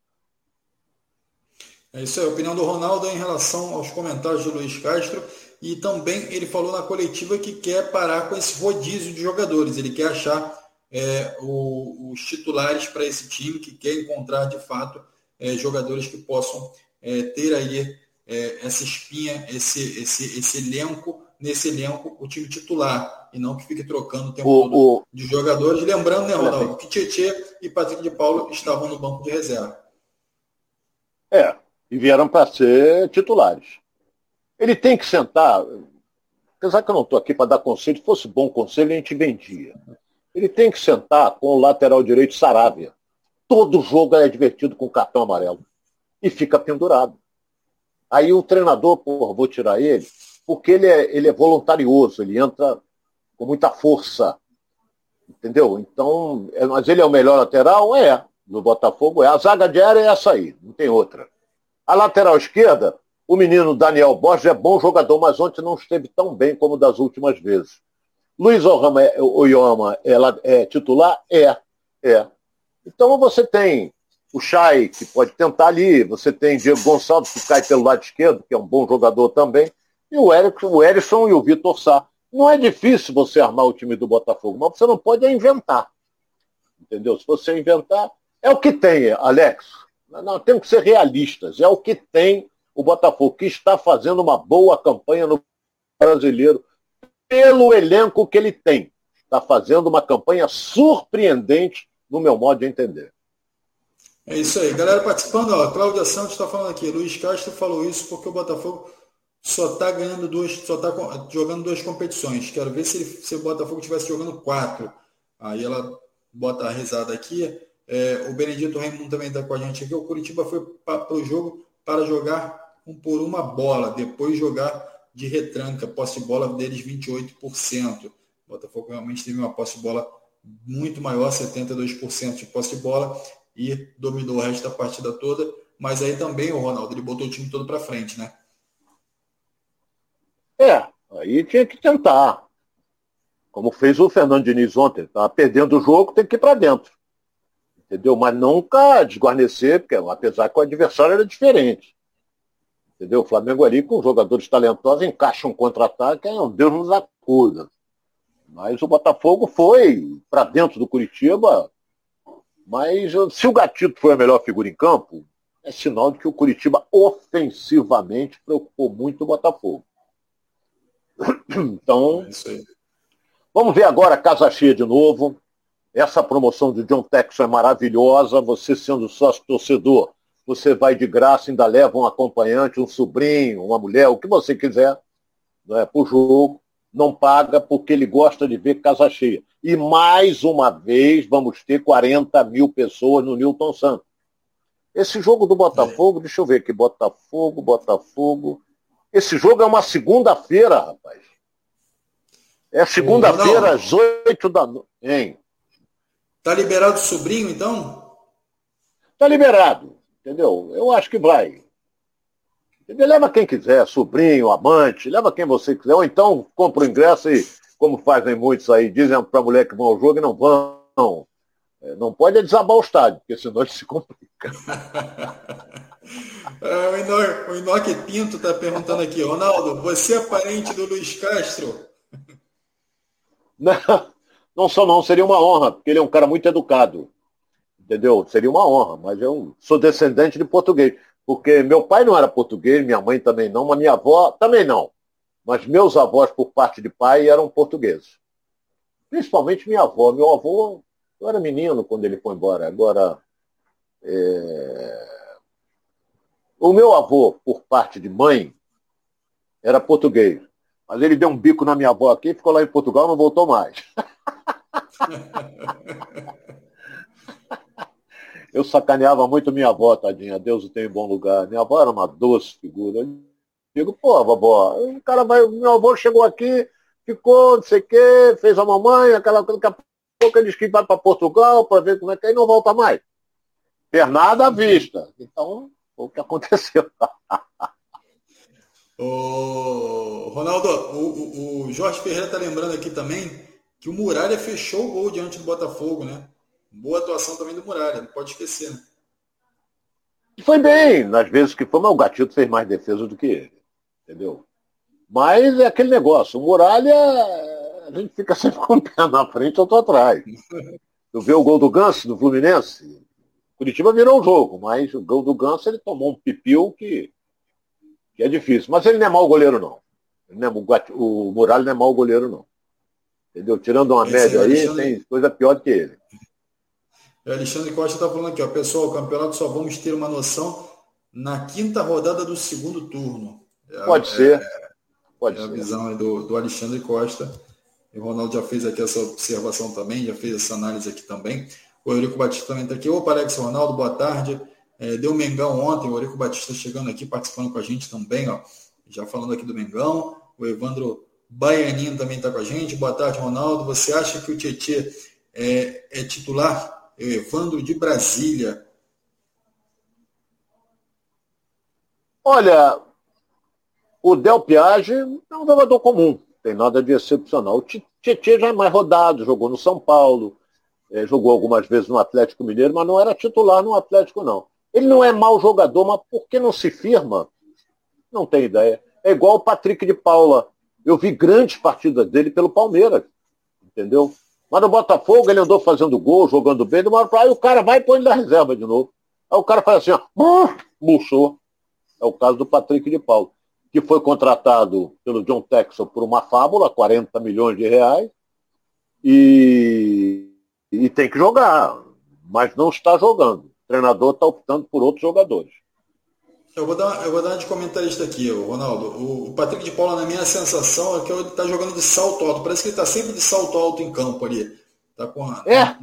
É isso aí, a opinião do Ronaldo em relação aos comentários do Luiz Castro. E também ele falou na coletiva que quer parar com esse rodízio de jogadores. Ele quer achar é, o, os titulares para esse time, que quer encontrar de fato é, jogadores que possam é, ter aí é, essa espinha, esse, esse, esse elenco, nesse elenco, o time titular, e não que fique trocando o tempo o, todo o... de jogadores. Lembrando, né, Ronaldo, que Tietê e Patrick de Paulo estavam no banco de reserva. É, e vieram para ser titulares. Ele tem que sentar, apesar que eu não estou aqui para dar conselho, se fosse bom conselho, a gente vendia. Ele tem que sentar com o lateral direito Saravia. Todo jogo é divertido com cartão amarelo. E fica pendurado. Aí o treinador, porra, vou tirar ele, porque ele é, ele é voluntarioso, ele entra com muita força. Entendeu? Então, é, mas ele é o melhor lateral? É. No Botafogo é. A zaga de área é essa aí, não tem outra. A lateral esquerda, o menino Daniel Borges é bom jogador, mas ontem não esteve tão bem como das últimas vezes. Luiz Oyama ela é titular? É, é. Então você tem o Chay, que pode tentar ali, você tem Diego Gonçalves, que cai pelo lado esquerdo, que é um bom jogador também, e o Erickson, o e o Vitor Sá. Não é difícil você armar o time do Botafogo, mas você não pode inventar. Entendeu? Se você inventar, é o que tem, Alex. Não, temos que ser realistas. É o que tem o Botafogo, que está fazendo uma boa campanha no brasileiro, pelo elenco que ele tem. Está fazendo uma campanha surpreendente, no meu modo de entender. É isso aí. Galera participando, ó, Cláudia Santos está falando aqui. Luiz Castro falou isso porque o Botafogo só está ganhando duas, só está jogando duas competições. Quero ver se, ele, se o Botafogo estivesse jogando quatro. Aí ela bota a risada aqui. É, o Benedito Raimundo também está com a gente aqui. O Curitiba foi para o jogo para jogar um por uma bola, depois jogar de retranca, posse de bola deles 28%. O Botafogo realmente teve uma posse de bola muito maior, 72% de posse de bola, e dominou o resto da partida toda. Mas aí também o Ronaldo, ele botou o time todo para frente, né? É, aí tinha que tentar. Como fez o Fernando Diniz ontem. Estava perdendo o jogo, tem que ir para dentro. Entendeu? Mas nunca desguarnecer, porque apesar que o adversário era diferente. Entendeu? O Flamengo ali, com jogadores talentosos, encaixa um contra-ataque, é um Deus nos acuda. Mas o Botafogo foi para dentro do Curitiba. Mas se o Gatito foi a melhor figura em campo, é sinal de que o Curitiba ofensivamente preocupou muito o Botafogo. [clears throat] Então, é vamos ver agora a casa cheia de novo. Essa promoção do John Texon é maravilhosa. Você sendo sócio torcedor, você vai de graça, ainda leva um acompanhante, um sobrinho, uma mulher, o que você quiser, não é, para o jogo. Não paga porque ele gosta de ver casa cheia. E mais uma vez vamos ter 40 mil pessoas no Newton Santos. Esse jogo do Botafogo, é. deixa eu ver aqui, Botafogo, Botafogo. Esse jogo é uma segunda-feira, rapaz. É segunda-feira, às 8 da noite. Tá liberado o sobrinho, então? Tá liberado. Entendeu? Eu acho que vai. Entendeu? Leva quem quiser, sobrinho, amante, leva quem você quiser. Ou então compra o ingresso e, como fazem muitos aí, dizem para a mulher que vão ao jogo e não vão. É, É, não pode desabar o estádio, porque senão [laughs] ele se complica. [laughs] é, o Inoque Pinto está perguntando aqui, Ronaldo, você é parente do Luiz Castro? [laughs] Não, não sou não, seria uma honra, porque ele é um cara muito educado. Entendeu? Seria uma honra, mas eu sou descendente de português. Porque meu pai não era português, minha mãe também não, mas minha avó também não. Mas meus avós, por parte de pai, eram portugueses. Principalmente minha avó. Meu avô, eu era menino quando ele foi embora. Agora, é... o meu avô, por parte de mãe, era português. Mas ele deu um bico na minha avó aqui, ficou lá em Portugal não voltou mais. [laughs] [laughs] Eu sacaneava muito minha avó, tadinha. Deus o tem em bom lugar. Minha avó era uma doce figura. Eu digo, pô, vovó, o cara vai. Meu avô chegou aqui, ficou, não sei o quê, fez a mamãe, aquela coisa. Daqui a pouco eles que vai para Portugal para ver como é que é e não volta mais. Ter nada à vista. Então, foi o que aconteceu. [laughs] Ô, Ronaldo, o, o Jorge Ferreira está lembrando aqui também que o Muralha fechou o gol diante do Botafogo, né? Boa atuação também do Muralha, não pode esquecer, né? Foi bem, nas vezes que foi, mas o Gatito fez mais defesa do que ele. Entendeu? Mas é aquele negócio, o Muralha, a gente fica [laughs] sempre com o pé na frente ou atrás. [laughs] Tu vê o gol do Ganso, do Fluminense, Curitiba virou o jogo, mas o gol do Ganso ele tomou um pipiu que, que é difícil. Mas ele não é mau goleiro, não. não é, o, o Muralha não é mau goleiro, não. Entendeu? Tirando uma Esse média é aí, tem coisa pior do que ele. O Alexandre Costa está falando aqui, ó, pessoal, o campeonato só vamos ter uma noção na quinta rodada do segundo turno. É, Pode é, ser. Pode é ser. a visão do, do Alexandre Costa. E o Ronaldo já fez aqui essa observação também, já fez essa análise aqui também. O Eurico Batista também está aqui. Opa, Alex Ronaldo, boa tarde. É, deu Mengão ontem, o Eurico Batista chegando aqui, participando com a gente também, ó. Já falando aqui do Mengão. O Evandro Baianinho também está com a gente. Boa tarde, Ronaldo. Você acha que o Tietê é, é titular Evandro de Brasília. Olha, o Del Piage é um jogador comum, tem nada de excepcional. O Tietchan já é mais rodado, jogou no São Paulo, é, jogou algumas vezes no Atlético Mineiro, mas não era titular no Atlético, não. Ele não é mau jogador, mas por que não se firma? Não tem ideia. É igual o Patrick de Paula. Eu vi grandes partidas dele pelo Palmeiras, entendeu? Mas no Botafogo ele andou fazendo gol, jogando bem, do aí o cara vai e põe ele na reserva de novo. Aí o cara faz assim, ó, murchou. É o caso do Patrick de Paulo, que foi contratado pelo John Texel por uma fábula, 40 milhões de reais, e, e tem que jogar, mas não está jogando. O treinador está optando por outros jogadores. Eu vou dar, eu vou dar de comentarista aqui, Ronaldo. O Patrick de Paula, na minha sensação, é que ele está jogando de salto alto. Parece que ele está sempre de salto alto em campo ali. Tá com a, é.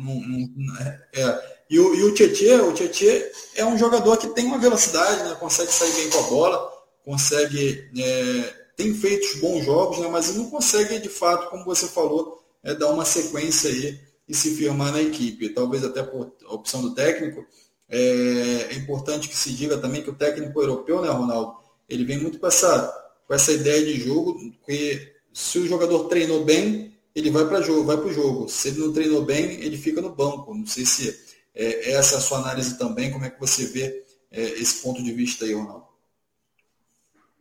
é. E o, e o Tietê, o Tietê é um jogador que tem uma velocidade, né? consegue sair bem com a bola, consegue. É, tem feito bons jogos, né? mas ele não consegue, de fato, como você falou, é, dar uma sequência aí e se firmar na equipe. Talvez até por opção do técnico é, é, importante que se diga também que o técnico europeu, né, Ronaldo, ele vem muito com essa, com essa ideia de jogo, que se o jogador treinou bem, ele vai para jogo, vai o jogo. Se ele não treinou bem, ele fica no banco. Não sei se é, essa é a sua análise também, como é que você vê é, esse ponto de vista aí, Ronaldo?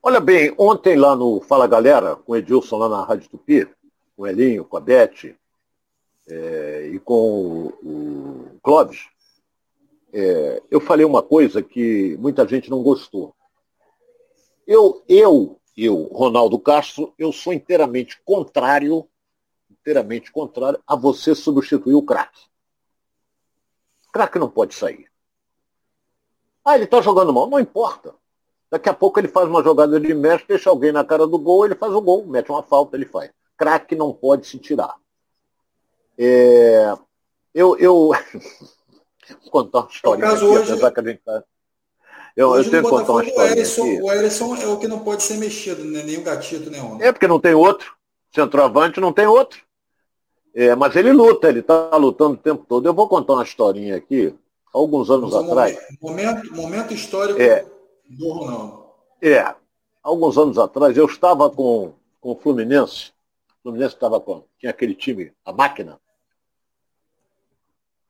Olha bem, ontem lá no Fala Galera, com o Edilson lá na Rádio Tupi, com o Elinho, com a Beth é, e com o, o Clóvis, é, eu falei uma coisa que muita gente não gostou. Eu, eu, eu, Ronaldo Castro, eu sou inteiramente contrário, inteiramente contrário a você substituir o craque. Craque não pode sair. Ah, ele está jogando mal, não importa. Daqui a pouco ele faz uma jogada de mestre, deixa alguém na cara do gol, ele faz o gol, mete uma falta, ele faz. Craque não pode se tirar. É, eu, eu, [laughs] contar uma história. No caso, hoje, apesar que gente tá... Eu, eu tenho que contar uma história. O Erisson, é o que não pode ser mexido, né? nem o gatito, né, homem? É porque não tem outro. Centroavante não tem outro. É, mas ele luta, ele está lutando o tempo todo. Eu vou contar uma historinha aqui, alguns anos atrás. Momento, momento histórico é, do Ronaldo. É, alguns anos atrás eu estava com, com o Fluminense. O Fluminense estava com. Tinha aquele time, a máquina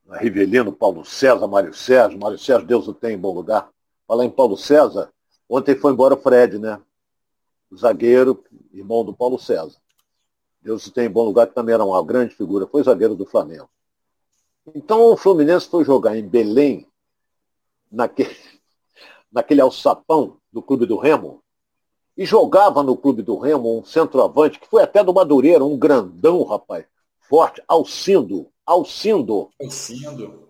Rivelino, Paulo César, Mário Sérgio, Mário Sérgio, Deus o tem em bom lugar. Falar em Paulo César, ontem foi embora o Fred, né? Zagueiro, irmão do Paulo César. Deus o tem em bom lugar, que também era uma grande figura, foi zagueiro do Flamengo. Então o Fluminense foi jogar em Belém, naquele, [laughs] naquele alçapão do Clube do Remo, e jogava no Clube do Remo um centroavante, que foi até do Madureira, um grandão, rapaz, forte, Alcindo, Alcindo. Alcindo.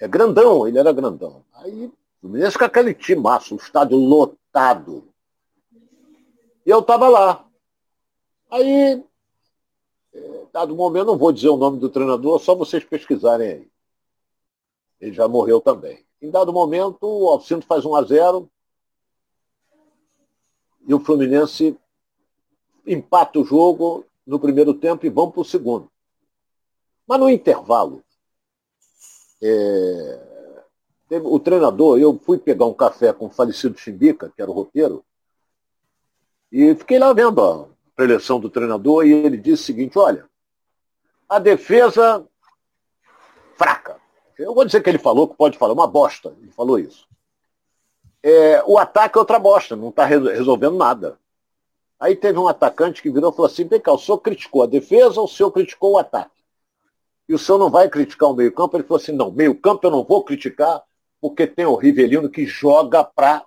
É grandão, ele era grandão. Aí, o Fluminense com aquele timaço, o estádio lotado. E eu tava lá. Aí, é, dado momento, não vou dizer o nome do treinador, só vocês pesquisarem aí. Ele já morreu também. Em dado momento, o Alcindo faz 1 a 0 e o Fluminense empata o jogo no primeiro tempo e vão para o segundo. Mas no intervalo, é, o treinador, eu fui pegar um café com o falecido Chimbica, que era o roteiro, e fiquei lá vendo a preleção do treinador e ele disse o seguinte, olha, a defesa fraca. Eu vou dizer que ele falou, que pode falar, uma bosta. Ele falou isso. É, o ataque é outra bosta, não está resolvendo nada. Aí teve um atacante que virou e falou assim: vem cá, o senhor criticou a defesa ou o senhor criticou o ataque? E o senhor não vai criticar o meio-campo? Ele falou assim: não, meio-campo eu não vou criticar, porque tem o Rivelino que joga pra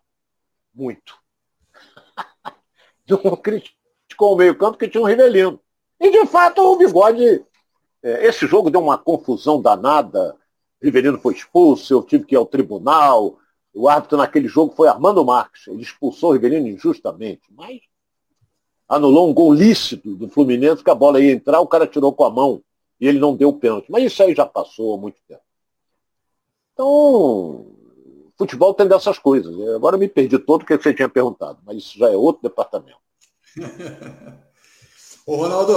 muito. [laughs] não criticou o meio-campo que tinha um Rivelino. E de fato o bigode. É, esse jogo deu uma confusão danada. Rivelino foi expulso, eu tive que ir ao tribunal, o árbitro naquele jogo foi Armando Marques. Ele expulsou o Rivelino injustamente, mas anulou um gol lícito do Fluminense, que a bola ia entrar, o cara tirou com a mão e ele não deu o pênalti. Mas isso aí já passou há muito tempo. Então, futebol tem dessas coisas. Agora eu me perdi todo o que você tinha perguntado, mas isso já é outro departamento. [laughs] Ô Ronaldo,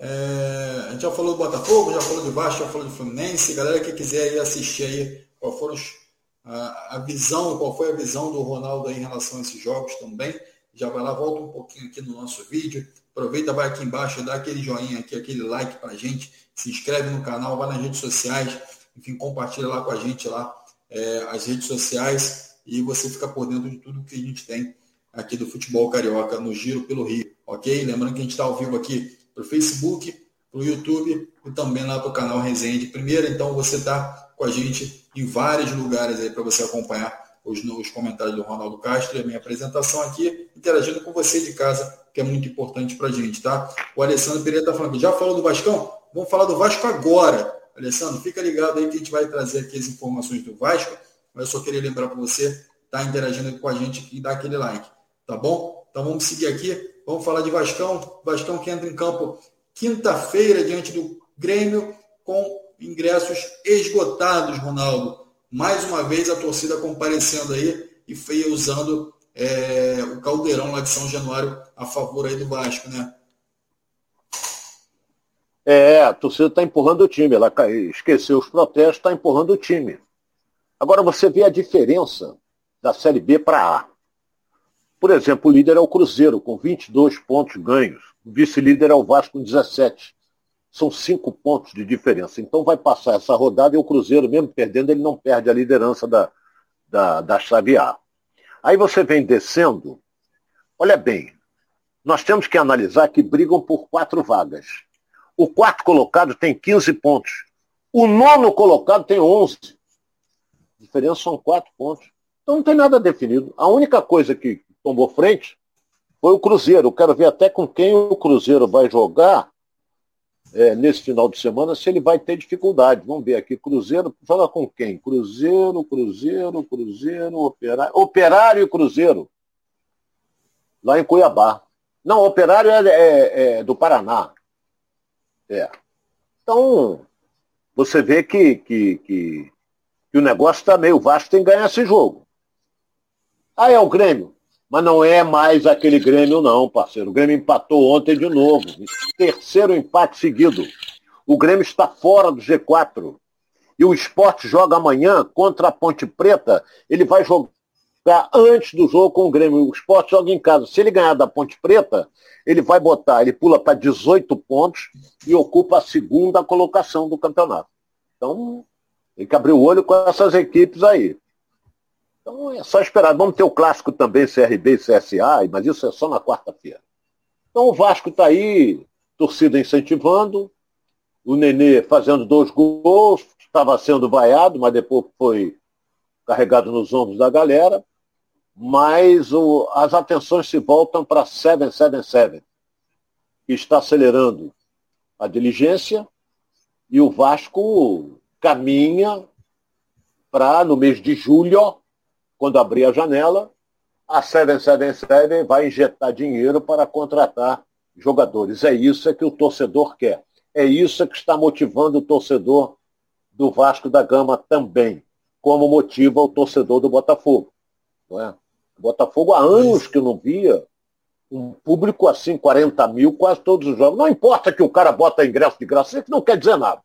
é, a gente já falou do Botafogo, já falou de Vasco, já falou do Fluminense. Galera que quiser ir assistir aí qual foram os a, visão, qual foi a visão do Ronaldo em relação a esses jogos também. Já vai lá, volta um pouquinho aqui no nosso vídeo. Aproveita, vai aqui embaixo, dá aquele joinha aqui, aquele like pra gente, se inscreve no canal, vai nas redes sociais, enfim, compartilha lá com a gente lá é, as redes sociais e você fica por dentro de tudo que a gente tem aqui do futebol carioca no Giro pelo Rio, ok? Lembrando que a gente está ao vivo aqui para Facebook, para YouTube e também lá para o canal Resenha de Primeira. Então você está com a gente em vários lugares aí para você acompanhar os, os, comentários do Ronaldo Castro e a minha apresentação aqui, interagindo com você de casa, que é muito importante para a gente, tá? O Alessandro Pereira está falando, já falou do Vascão? Vamos falar do Vasco agora. Alessandro, fica ligado aí que a gente vai trazer aqui as informações do Vasco, mas eu só queria lembrar para você tá interagindo com a gente e dar aquele like, tá bom? Então vamos seguir aqui, vamos falar de Vascão, Vascão que entra em campo quinta-feira diante do Grêmio com ingressos esgotados, Ronaldo. Mais uma vez a torcida comparecendo aí e foi usando é, o caldeirão lá de São Januário a favor aí do Vasco, né? É, a torcida está empurrando o time. Ela esqueceu os protestos, está empurrando o time. Agora você vê a diferença da Série B para A. Por exemplo, o líder é o Cruzeiro, com 22 pontos ganhos. O vice-líder é o Vasco, com 17. São cinco pontos de diferença. Então vai passar essa rodada e o Cruzeiro, mesmo perdendo, ele não perde a liderança da, da, da chave A. Aí você vem descendo. Olha bem, nós temos que analisar que brigam por quatro vagas. O quarto colocado tem 15 pontos. O nono colocado tem 11. A diferença são quatro pontos. Então não tem nada definido. A única coisa que tomou frente foi o Cruzeiro. Eu quero ver até com quem o Cruzeiro vai jogar é, nesse final de semana se ele vai ter dificuldade. Vamos ver aqui, Cruzeiro, fala com quem? Cruzeiro, Cruzeiro, Cruzeiro, Operário, Operário e Cruzeiro. Lá em Cuiabá. Não, Operário é, é, é do Paraná. É. Então, você vê que, que, que, que o negócio está meio vasto, tem ganhar esse jogo. Ah, é o Grêmio. Mas não é mais aquele Grêmio, não, parceiro. O Grêmio empatou ontem de novo. Terceiro empate seguido. O Grêmio está fora do G4. E o esporte joga amanhã contra a Ponte Preta. Ele vai jogar antes do jogo com o Grêmio. O esporte joga em casa. Se ele ganhar da Ponte Preta, ele vai botar, ele pula para 18 pontos e ocupa a segunda colocação do campeonato. Então, Tem que abrir o olho com essas equipes aí. Então é só esperar. Vamos ter o clássico também, CRB e CSA, mas isso é só na quarta-feira. Então o Vasco está aí, torcida incentivando, o Nenê fazendo dois gols, estava sendo vaiado, mas depois foi carregado nos ombros da galera. Mas o, as atenções se voltam para 777, que está acelerando a diligência, e o Vasco caminha para, no mês de julho, quando abrir a janela, a 777 vai injetar dinheiro para contratar jogadores. É isso é que o torcedor quer. É isso que está motivando o torcedor do Vasco da Gama também, como motiva o torcedor do Botafogo. Não é? O Botafogo há anos que eu não via um público assim, 40 mil, quase todos os jogos. Não importa que o cara bota ingresso de graça, isso não quer dizer nada.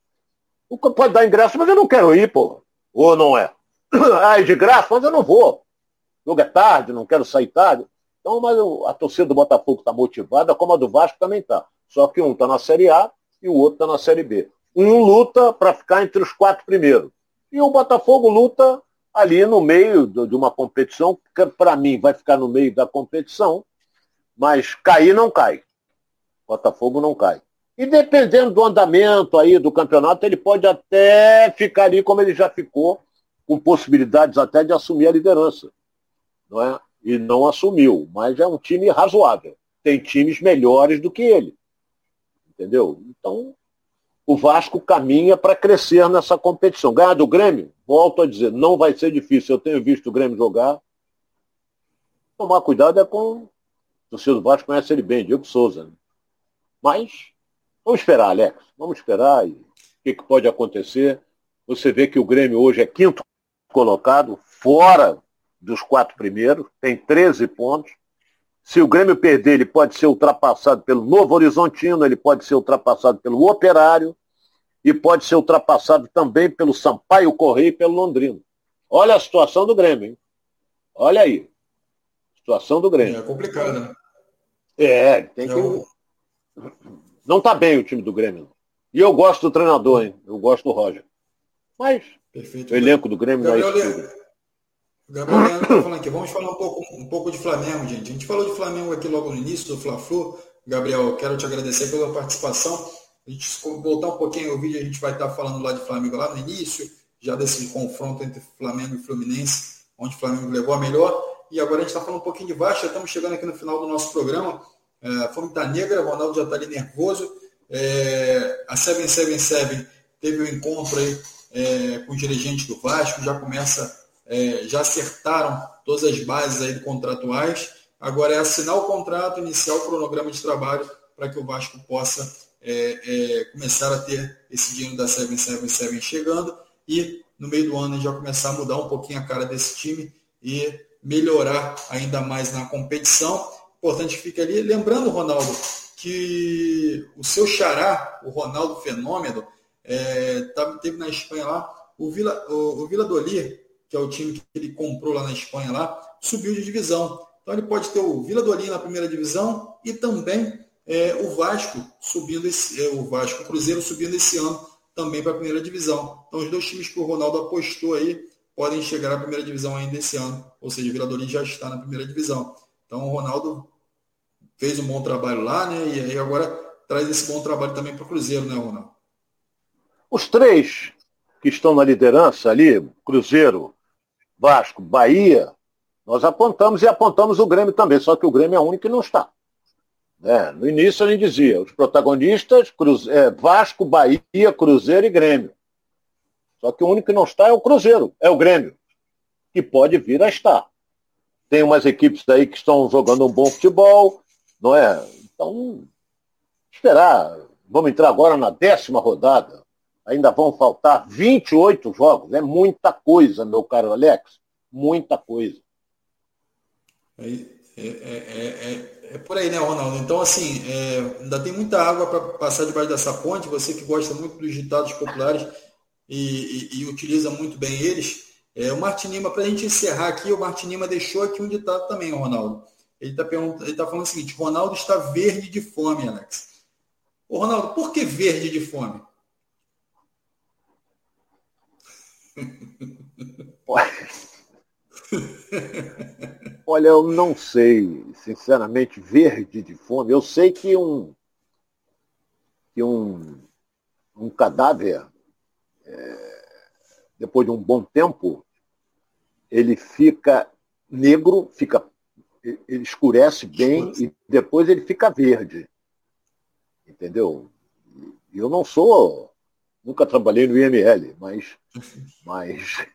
O cara pode dar ingresso, mas eu não quero ir, pô. Ou não é? [coughs] Ah, de graça, mas eu não vou. Jogo é tarde, não quero sair tarde. Então, mas a torcida do Botafogo está motivada, como a do Vasco também está. Só que um está na Série A e o outro está na Série B. Um luta para ficar entre os quatro primeiros. E o Botafogo luta ali no meio de uma competição, que para mim vai ficar no meio da competição, mas cair não cai. Botafogo não cai. E dependendo do andamento aí do campeonato, ele pode até ficar ali como ele já ficou, com possibilidades até de assumir a liderança. Não é? E não assumiu, mas é um time razoável. Tem times melhores do que ele. Entendeu? Então, o Vasco caminha para crescer nessa competição. Ganhar do Grêmio, volto a dizer, não vai ser difícil. Eu tenho visto o Grêmio jogar. Tomar cuidado é com. O torcedor do Vasco conhece ele bem, Diego Souza. Né? Mas, vamos esperar, Alex. Vamos esperar. E o que, que pode acontecer? Você vê que o Grêmio hoje é quinto colocado, fora dos quatro primeiros, tem 13 pontos. Se o Grêmio perder, ele pode ser ultrapassado pelo Novo Horizontino, ele pode ser ultrapassado pelo Operário e pode ser ultrapassado também pelo Sampaio Correia e pelo Londrino. Olha a situação do Grêmio, hein? Olha aí. Situação do Grêmio. É complicado, né? É, tem que. Eu... Não está bem o time do Grêmio. E eu gosto do treinador, hein? Eu gosto do Roger. Mas Perfeito, o elenco do Grêmio Gabriel, isso Gabriel Leandro está falando aqui. Vamos falar um pouco, um pouco de Flamengo, gente. A gente falou de Flamengo aqui logo no início, do Fla-Flu. Gabriel, quero te agradecer pela participação. A gente voltar um pouquinho o vídeo, a gente vai estar falando lá de Flamengo lá no início, já desse confronto entre Flamengo e Fluminense, onde o Flamengo levou a melhor. E agora a gente está falando um pouquinho de baixo, já estamos chegando aqui no final do nosso programa. É, fome está negra, o Ronaldo já está ali nervoso. É, a 777 teve um encontro aí é, com os dirigentes do Vasco, já começa é, já acertaram todas as bases aí contratuais. Agora é assinar o contrato, iniciar o cronograma de trabalho para que o Vasco possa é, é, começar a ter esse dinheiro da 777 chegando e no meio do ano já começar a mudar um pouquinho a cara desse time e melhorar ainda mais na competição. Importante fica ali. Lembrando, Ronaldo, que o seu xará, o Ronaldo Fenômeno, é, teve na Espanha lá, o Vila, o, o Vila Dolir que é o time que ele comprou lá na Espanha, lá, subiu de divisão. Então ele pode ter o Vila Dolinha na primeira divisão e também é, o Vasco subindo esse, é, o Vasco Cruzeiro subindo esse ano também para a primeira divisão. Então os dois times que o Ronaldo apostou aí podem chegar à primeira divisão ainda esse ano. Ou seja, o Vila Dolinha já está na primeira divisão. Então o Ronaldo fez um bom trabalho lá, né? E aí agora traz esse bom trabalho também para o Cruzeiro, né, Ronaldo? Os três que estão na liderança ali, Cruzeiro, Vasco, Bahia, nós apontamos e apontamos o Grêmio também, só que o Grêmio é o único que não está. É, no início a gente dizia, os protagonistas, Cruze... é, Vasco, Bahia, Cruzeiro e Grêmio. Só que o único que não está é o Cruzeiro, é o Grêmio, que pode vir a estar. Tem umas equipes aí que estão jogando um bom futebol, não é? Então, esperar. Vamos entrar agora na décima rodada ainda vão faltar 28 jogos. É muita coisa, meu caro Alex. Muita coisa. É, é, é, é por aí, né, Ronaldo? Então, assim, ainda tem muita água para passar debaixo dessa ponte. Você que gosta muito dos ditados populares e, e, e utiliza muito bem eles. o Martinima, para a gente encerrar aqui, o Martinima deixou aqui um ditado também, Ronaldo. Ele está tá falando o seguinte: Ronaldo está verde de fome, Alex. Ô, Ronaldo, por que verde de fome? Olha, eu não sei, sinceramente, verde de fome. Eu sei que um que um, um cadáver, é, depois de um bom tempo, ele fica negro, fica, ele escurece bem e depois ele fica verde. Entendeu? Eu não sou, nunca trabalhei no IML, mas. [laughs] mas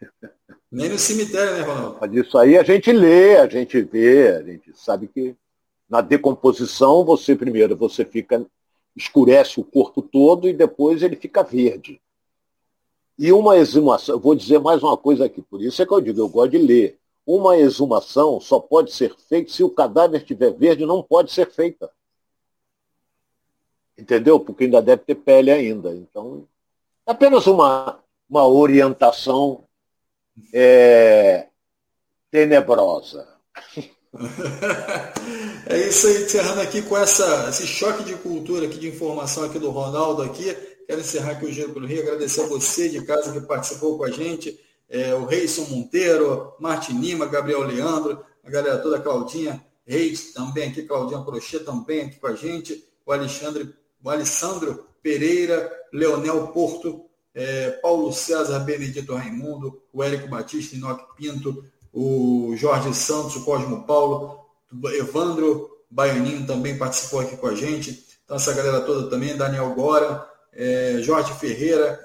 Nem no cemitério, né, Ronaldo? Mas isso aí a gente lê, a gente vê, a gente sabe que na decomposição você primeiro você fica escurece o corpo todo e depois ele fica verde. E uma exumação, eu vou dizer mais uma coisa aqui, por isso é que eu digo, eu gosto de ler. Uma exumação só pode ser feita se o cadáver estiver verde, não pode ser feita. Entendeu? Porque ainda deve ter pele ainda. Então, apenas uma, uma orientação é, tenebrosa. [laughs] É isso aí, encerrando aqui com essa, esse choque de cultura aqui, de informação aqui do Ronaldo aqui. Quero encerrar aqui o Giro pelo Rio, agradecer a você de casa que participou com a gente, é, o Reison Monteiro, Martin Lima, Gabriel Leandro, a galera toda, Claudinha Reis também aqui, Claudinha Crochê também aqui com a gente, o Alexandre, o Alessandro Pereira, Leonel Porto, é, Paulo César Benedito Raimundo, o Érico Batista, Inoque Pinto, o Jorge Santos, o Cosmo Paulo, Evandro Baianinho também participou aqui com a gente. Então, essa galera toda também, Daniel Gora, é, Jorge Ferreira,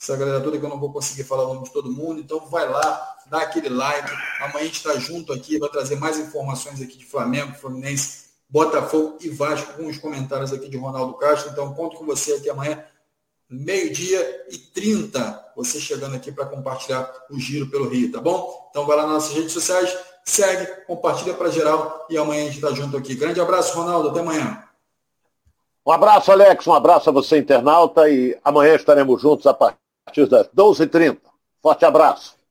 essa galera toda que eu não vou conseguir falar o nome de todo mundo. Então, vai lá, dá aquele like. Amanhã a gente está junto aqui, vai trazer mais informações aqui de Flamengo, Fluminense, Botafogo e Vasco com os comentários aqui de Ronaldo Castro. Então, conto com você aqui amanhã meio-dia e 30, você chegando aqui para compartilhar o giro pelo Rio, tá bom? Então vai lá nas nossas redes sociais, segue, compartilha para geral e amanhã a gente está junto aqui. Grande abraço, Ronaldo, até amanhã. Um abraço, Alex, um abraço a você, internauta, e amanhã estaremos juntos a partir das 12h30. Forte abraço.